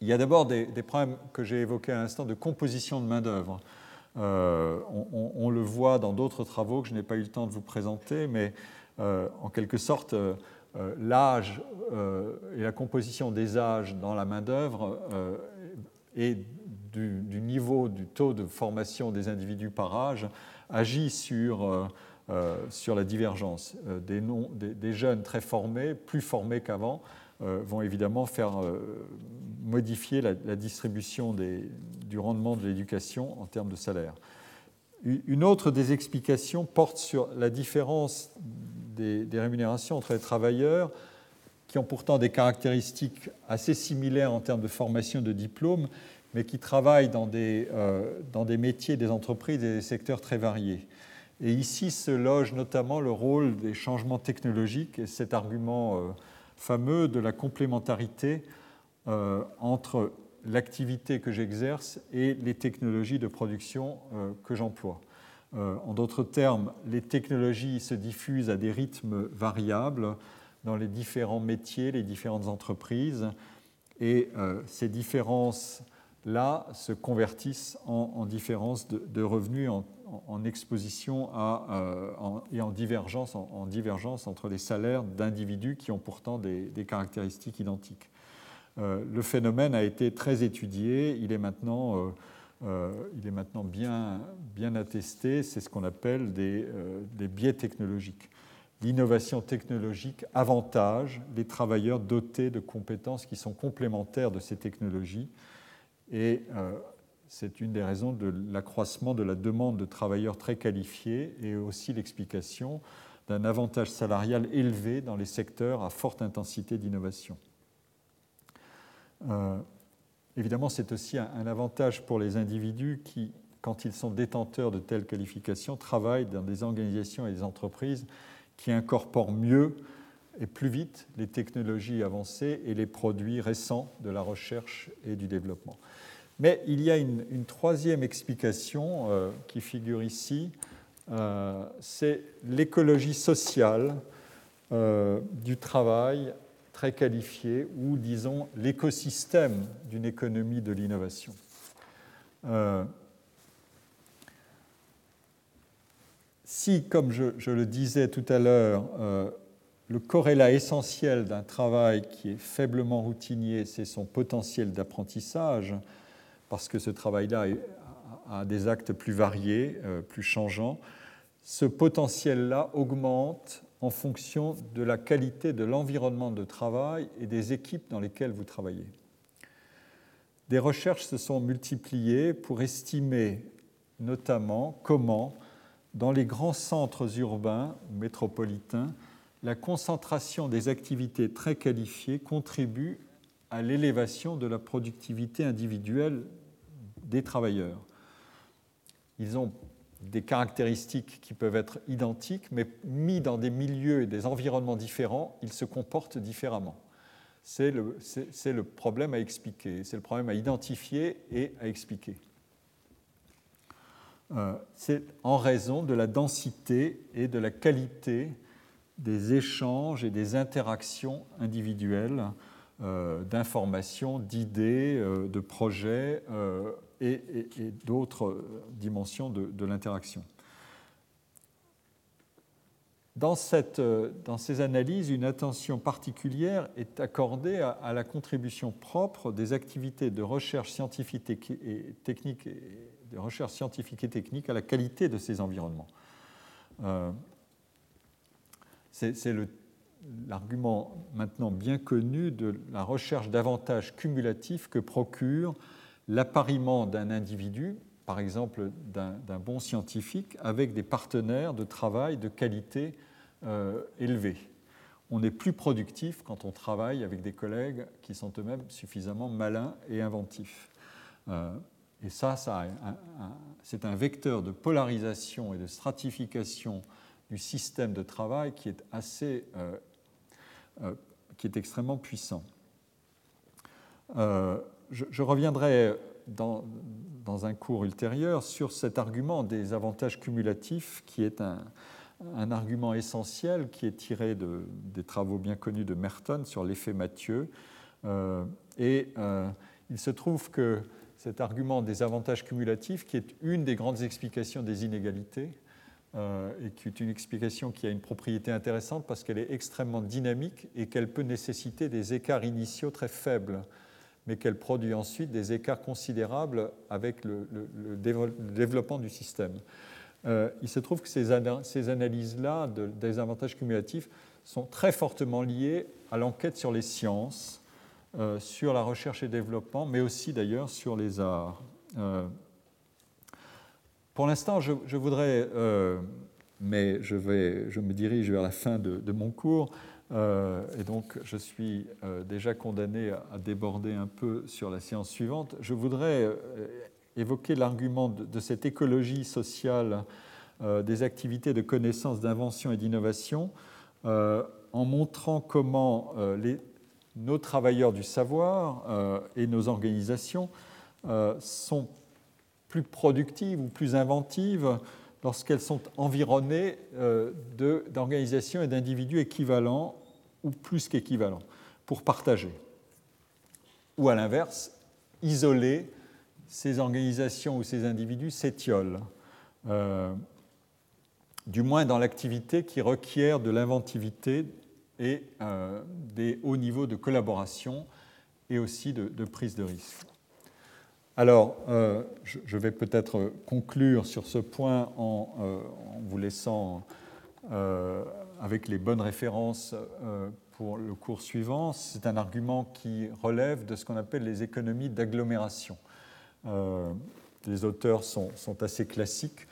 Il y a d'abord des, problèmes que j'ai évoqués à l'instant de composition de main-d'œuvre. Euh, on, le voit dans d'autres travaux que je n'ai pas eu le temps de vous présenter, mais euh, en quelque sorte, euh, l'âge et la composition des âges dans la main-d'œuvre et du, niveau du taux de formation des individus par âge agit sur euh, sur la divergence. Euh, des, jeunes très formés, plus formés qu'avant, euh, vont évidemment faire modifier la, distribution du rendement de l'éducation en termes de salaire. Une autre des explications porte sur la différence des, rémunérations entre les travailleurs qui ont pourtant des caractéristiques assez similaires en termes de formation de diplôme, mais qui travaillent dans des, des métiers, des entreprises et des secteurs très variés. Et ici se loge notamment le rôle des changements technologiques et cet argument euh, fameux de la complémentarité euh, entre l'activité que j'exerce et les technologies de production euh, que j'emploie. En d'autres termes, les technologies se diffusent à des rythmes variables dans les différents métiers, les différentes entreprises, et ces différences-là se convertissent en, différences de, revenus, en, exposition euh, et en divergence, en, divergence, entre les salaires d'individus qui ont pourtant des, caractéristiques identiques. Euh, le phénomène a été très étudié, il est maintenant, euh, il est maintenant bien, attesté, c'est ce qu'on appelle des, biais technologiques. l'innovation technologique avantage les travailleurs dotés de compétences qui sont complémentaires de ces technologies. Et euh, c'est une des raisons de l'accroissement de la demande de travailleurs très qualifiés et aussi l'explication d'un avantage salarial élevé dans les secteurs à forte intensité d'innovation. Euh, évidemment, c'est aussi un, avantage pour les individus qui, quand ils sont détenteurs de telles qualifications, travaillent dans des organisations et des entreprises qui incorporent mieux et plus vite les technologies avancées et les produits récents de la recherche et du développement. Mais il y a une, troisième explication euh, qui figure ici, euh, c'est l'écologie sociale du travail très qualifié, ou disons l'écosystème d'une économie de l'innovation. si, comme je, le disais tout à l'heure, le corrélat essentiel d'un travail qui est faiblement routinier, c'est son potentiel d'apprentissage, parce que ce travail-là a des actes plus variés, euh, plus changeants, ce potentiel-là augmente en fonction de la qualité de l'environnement de travail et des équipes dans lesquelles vous travaillez. Des recherches se sont multipliées pour estimer notamment comment, dans les grands centres urbains métropolitains, la concentration des activités très qualifiées contribue à l'élévation de la productivité individuelle des travailleurs. Ils ont des caractéristiques qui peuvent être identiques, mais mis dans des milieux et des environnements différents, ils se comportent différemment. C'est le, problème à expliquer, c'est le problème à identifier et à expliquer. Euh, c'est en raison de la densité et de la qualité des échanges et des interactions individuelles euh, d'informations, d'idées, euh, de projets euh, et, d'autres dimensions de, l'interaction. Dans, ces analyses, une attention particulière est accordée à, la contribution propre des activités de recherche scientifique et technique, et à la qualité de ces environnements. c'est le l'argument maintenant bien connu de la recherche d'avantages cumulatifs que procure l'appariement d'un individu, par exemple d'un bon scientifique, avec des partenaires de travail de qualité euh, élevée. On est plus productif quand on travaille avec des collègues qui sont eux-mêmes suffisamment malins et inventifs. Euh, et ça, ça c'est un vecteur de polarisation et de stratification du système de travail qui est assez euh, qui est extrêmement puissant. Je, reviendrai dans, un cours ultérieur sur cet argument des avantages cumulatifs, qui est un, argument essentiel qui est tiré de, des travaux bien connus de Merton sur l'effet Mathieu. Euh, et il se trouve que cet argument des avantages cumulatifs, qui est une des grandes explications des inégalités, euh, et qui est une explication qui a une propriété intéressante parce qu'elle est extrêmement dynamique et qu'elle peut nécessiter des écarts initiaux très faibles, mais qu'elle produit ensuite des écarts considérables avec le, développement du système. Euh, il se trouve que ces, analyses-là des avantages cumulatifs sont très fortement liées à l'enquête sur les sciences, euh, sur la recherche et développement, mais aussi d'ailleurs sur les arts. Pour l'instant, je, voudrais, euh, mais je, me dirige vers la fin de, mon cours, euh, et donc je suis euh, déjà condamné à, déborder un peu sur la séance suivante. Je voudrais évoquer l'argument de, cette écologie sociale des activités de connaissance, d'invention et d'innovation, en montrant comment nos travailleurs du savoir et nos organisations sont plus productives ou plus inventives lorsqu'elles sont environnées euh, d'organisations et d'individus équivalents ou plus qu'équivalents pour partager. Ou à l'inverse, isoler ces organisations ou ces individus s'étiolent, euh, du moins dans l'activité qui requiert de l'inventivité et euh, des hauts niveaux de collaboration et aussi de, de prise de risque. Alors, euh, je, vais peut-être conclure sur ce point en, euh, vous laissant euh, avec les bonnes références pour le cours suivant. C'est un argument qui relève de ce qu'on appelle les économies d'agglomération. les auteurs sont, assez classiques.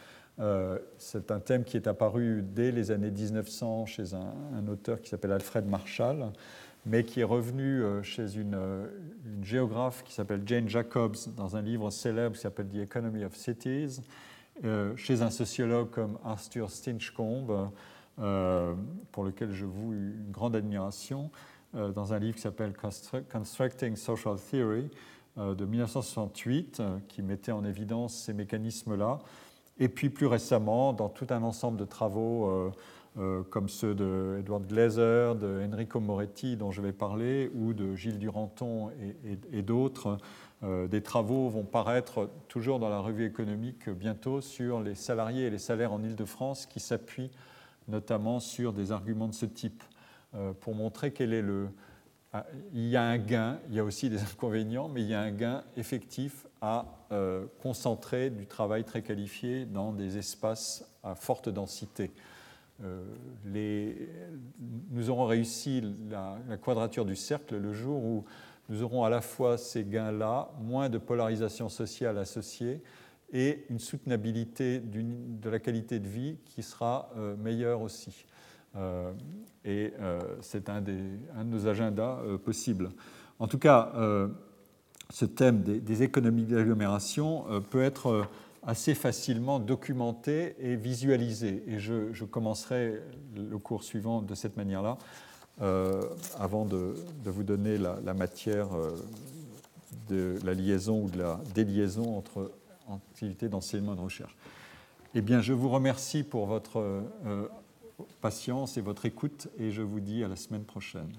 c'est un thème qui est apparu dès les années 1900 chez un auteur qui s'appelle Alfred Marshall, mais qui est revenu chez une, une géographe qui s'appelle Jane Jacobs dans un livre célèbre qui s'appelle The Economy of Cities, euh, chez un sociologue comme Arthur Stinchcombe, euh, pour lequel je voue une grande admiration, euh, dans un livre qui s'appelle Constructing Social Theory de 1968, qui mettait en évidence ces mécanismes-là. Et puis plus récemment, dans tout un ensemble de travaux comme ceux de Edward Glaser, de Enrico Moretti, dont je vais parler, ou de Gilles Duranton et d'autres, euh, des travaux vont paraître toujours dans la revue économique bientôt sur les salariés et les salaires en Ile-de-France qui s'appuient notamment sur des arguments de ce type euh, pour montrer quel est le... Ah, il y a un gain, il y a aussi des inconvénients, mais il y a un gain effectif à euh, concentrer du travail très qualifié dans des espaces à forte densité. Nous aurons réussi la, quadrature du cercle le jour où nous aurons à la fois ces gains-là, moins de polarisation sociale associée et une soutenabilité de la qualité de vie qui sera euh, meilleure aussi. Euh, et euh, c'est un, de nos agendas possibles. En tout cas, ce thème des, économies d'agglomération peut être assez facilement documenté et visualisé. Et je, commencerai le cours suivant de cette manière-là. Euh, avant de, vous donner la, matière euh, de la liaison ou de la déliaison entre activité d'enseignement et de recherche. Eh bien, je vous remercie pour votre euh, patience et votre écoute et je vous dis à la semaine prochaine.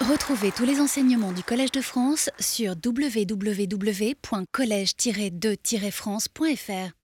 Retrouvez tous les enseignements du Collège de France sur www.collège-2-france.fr.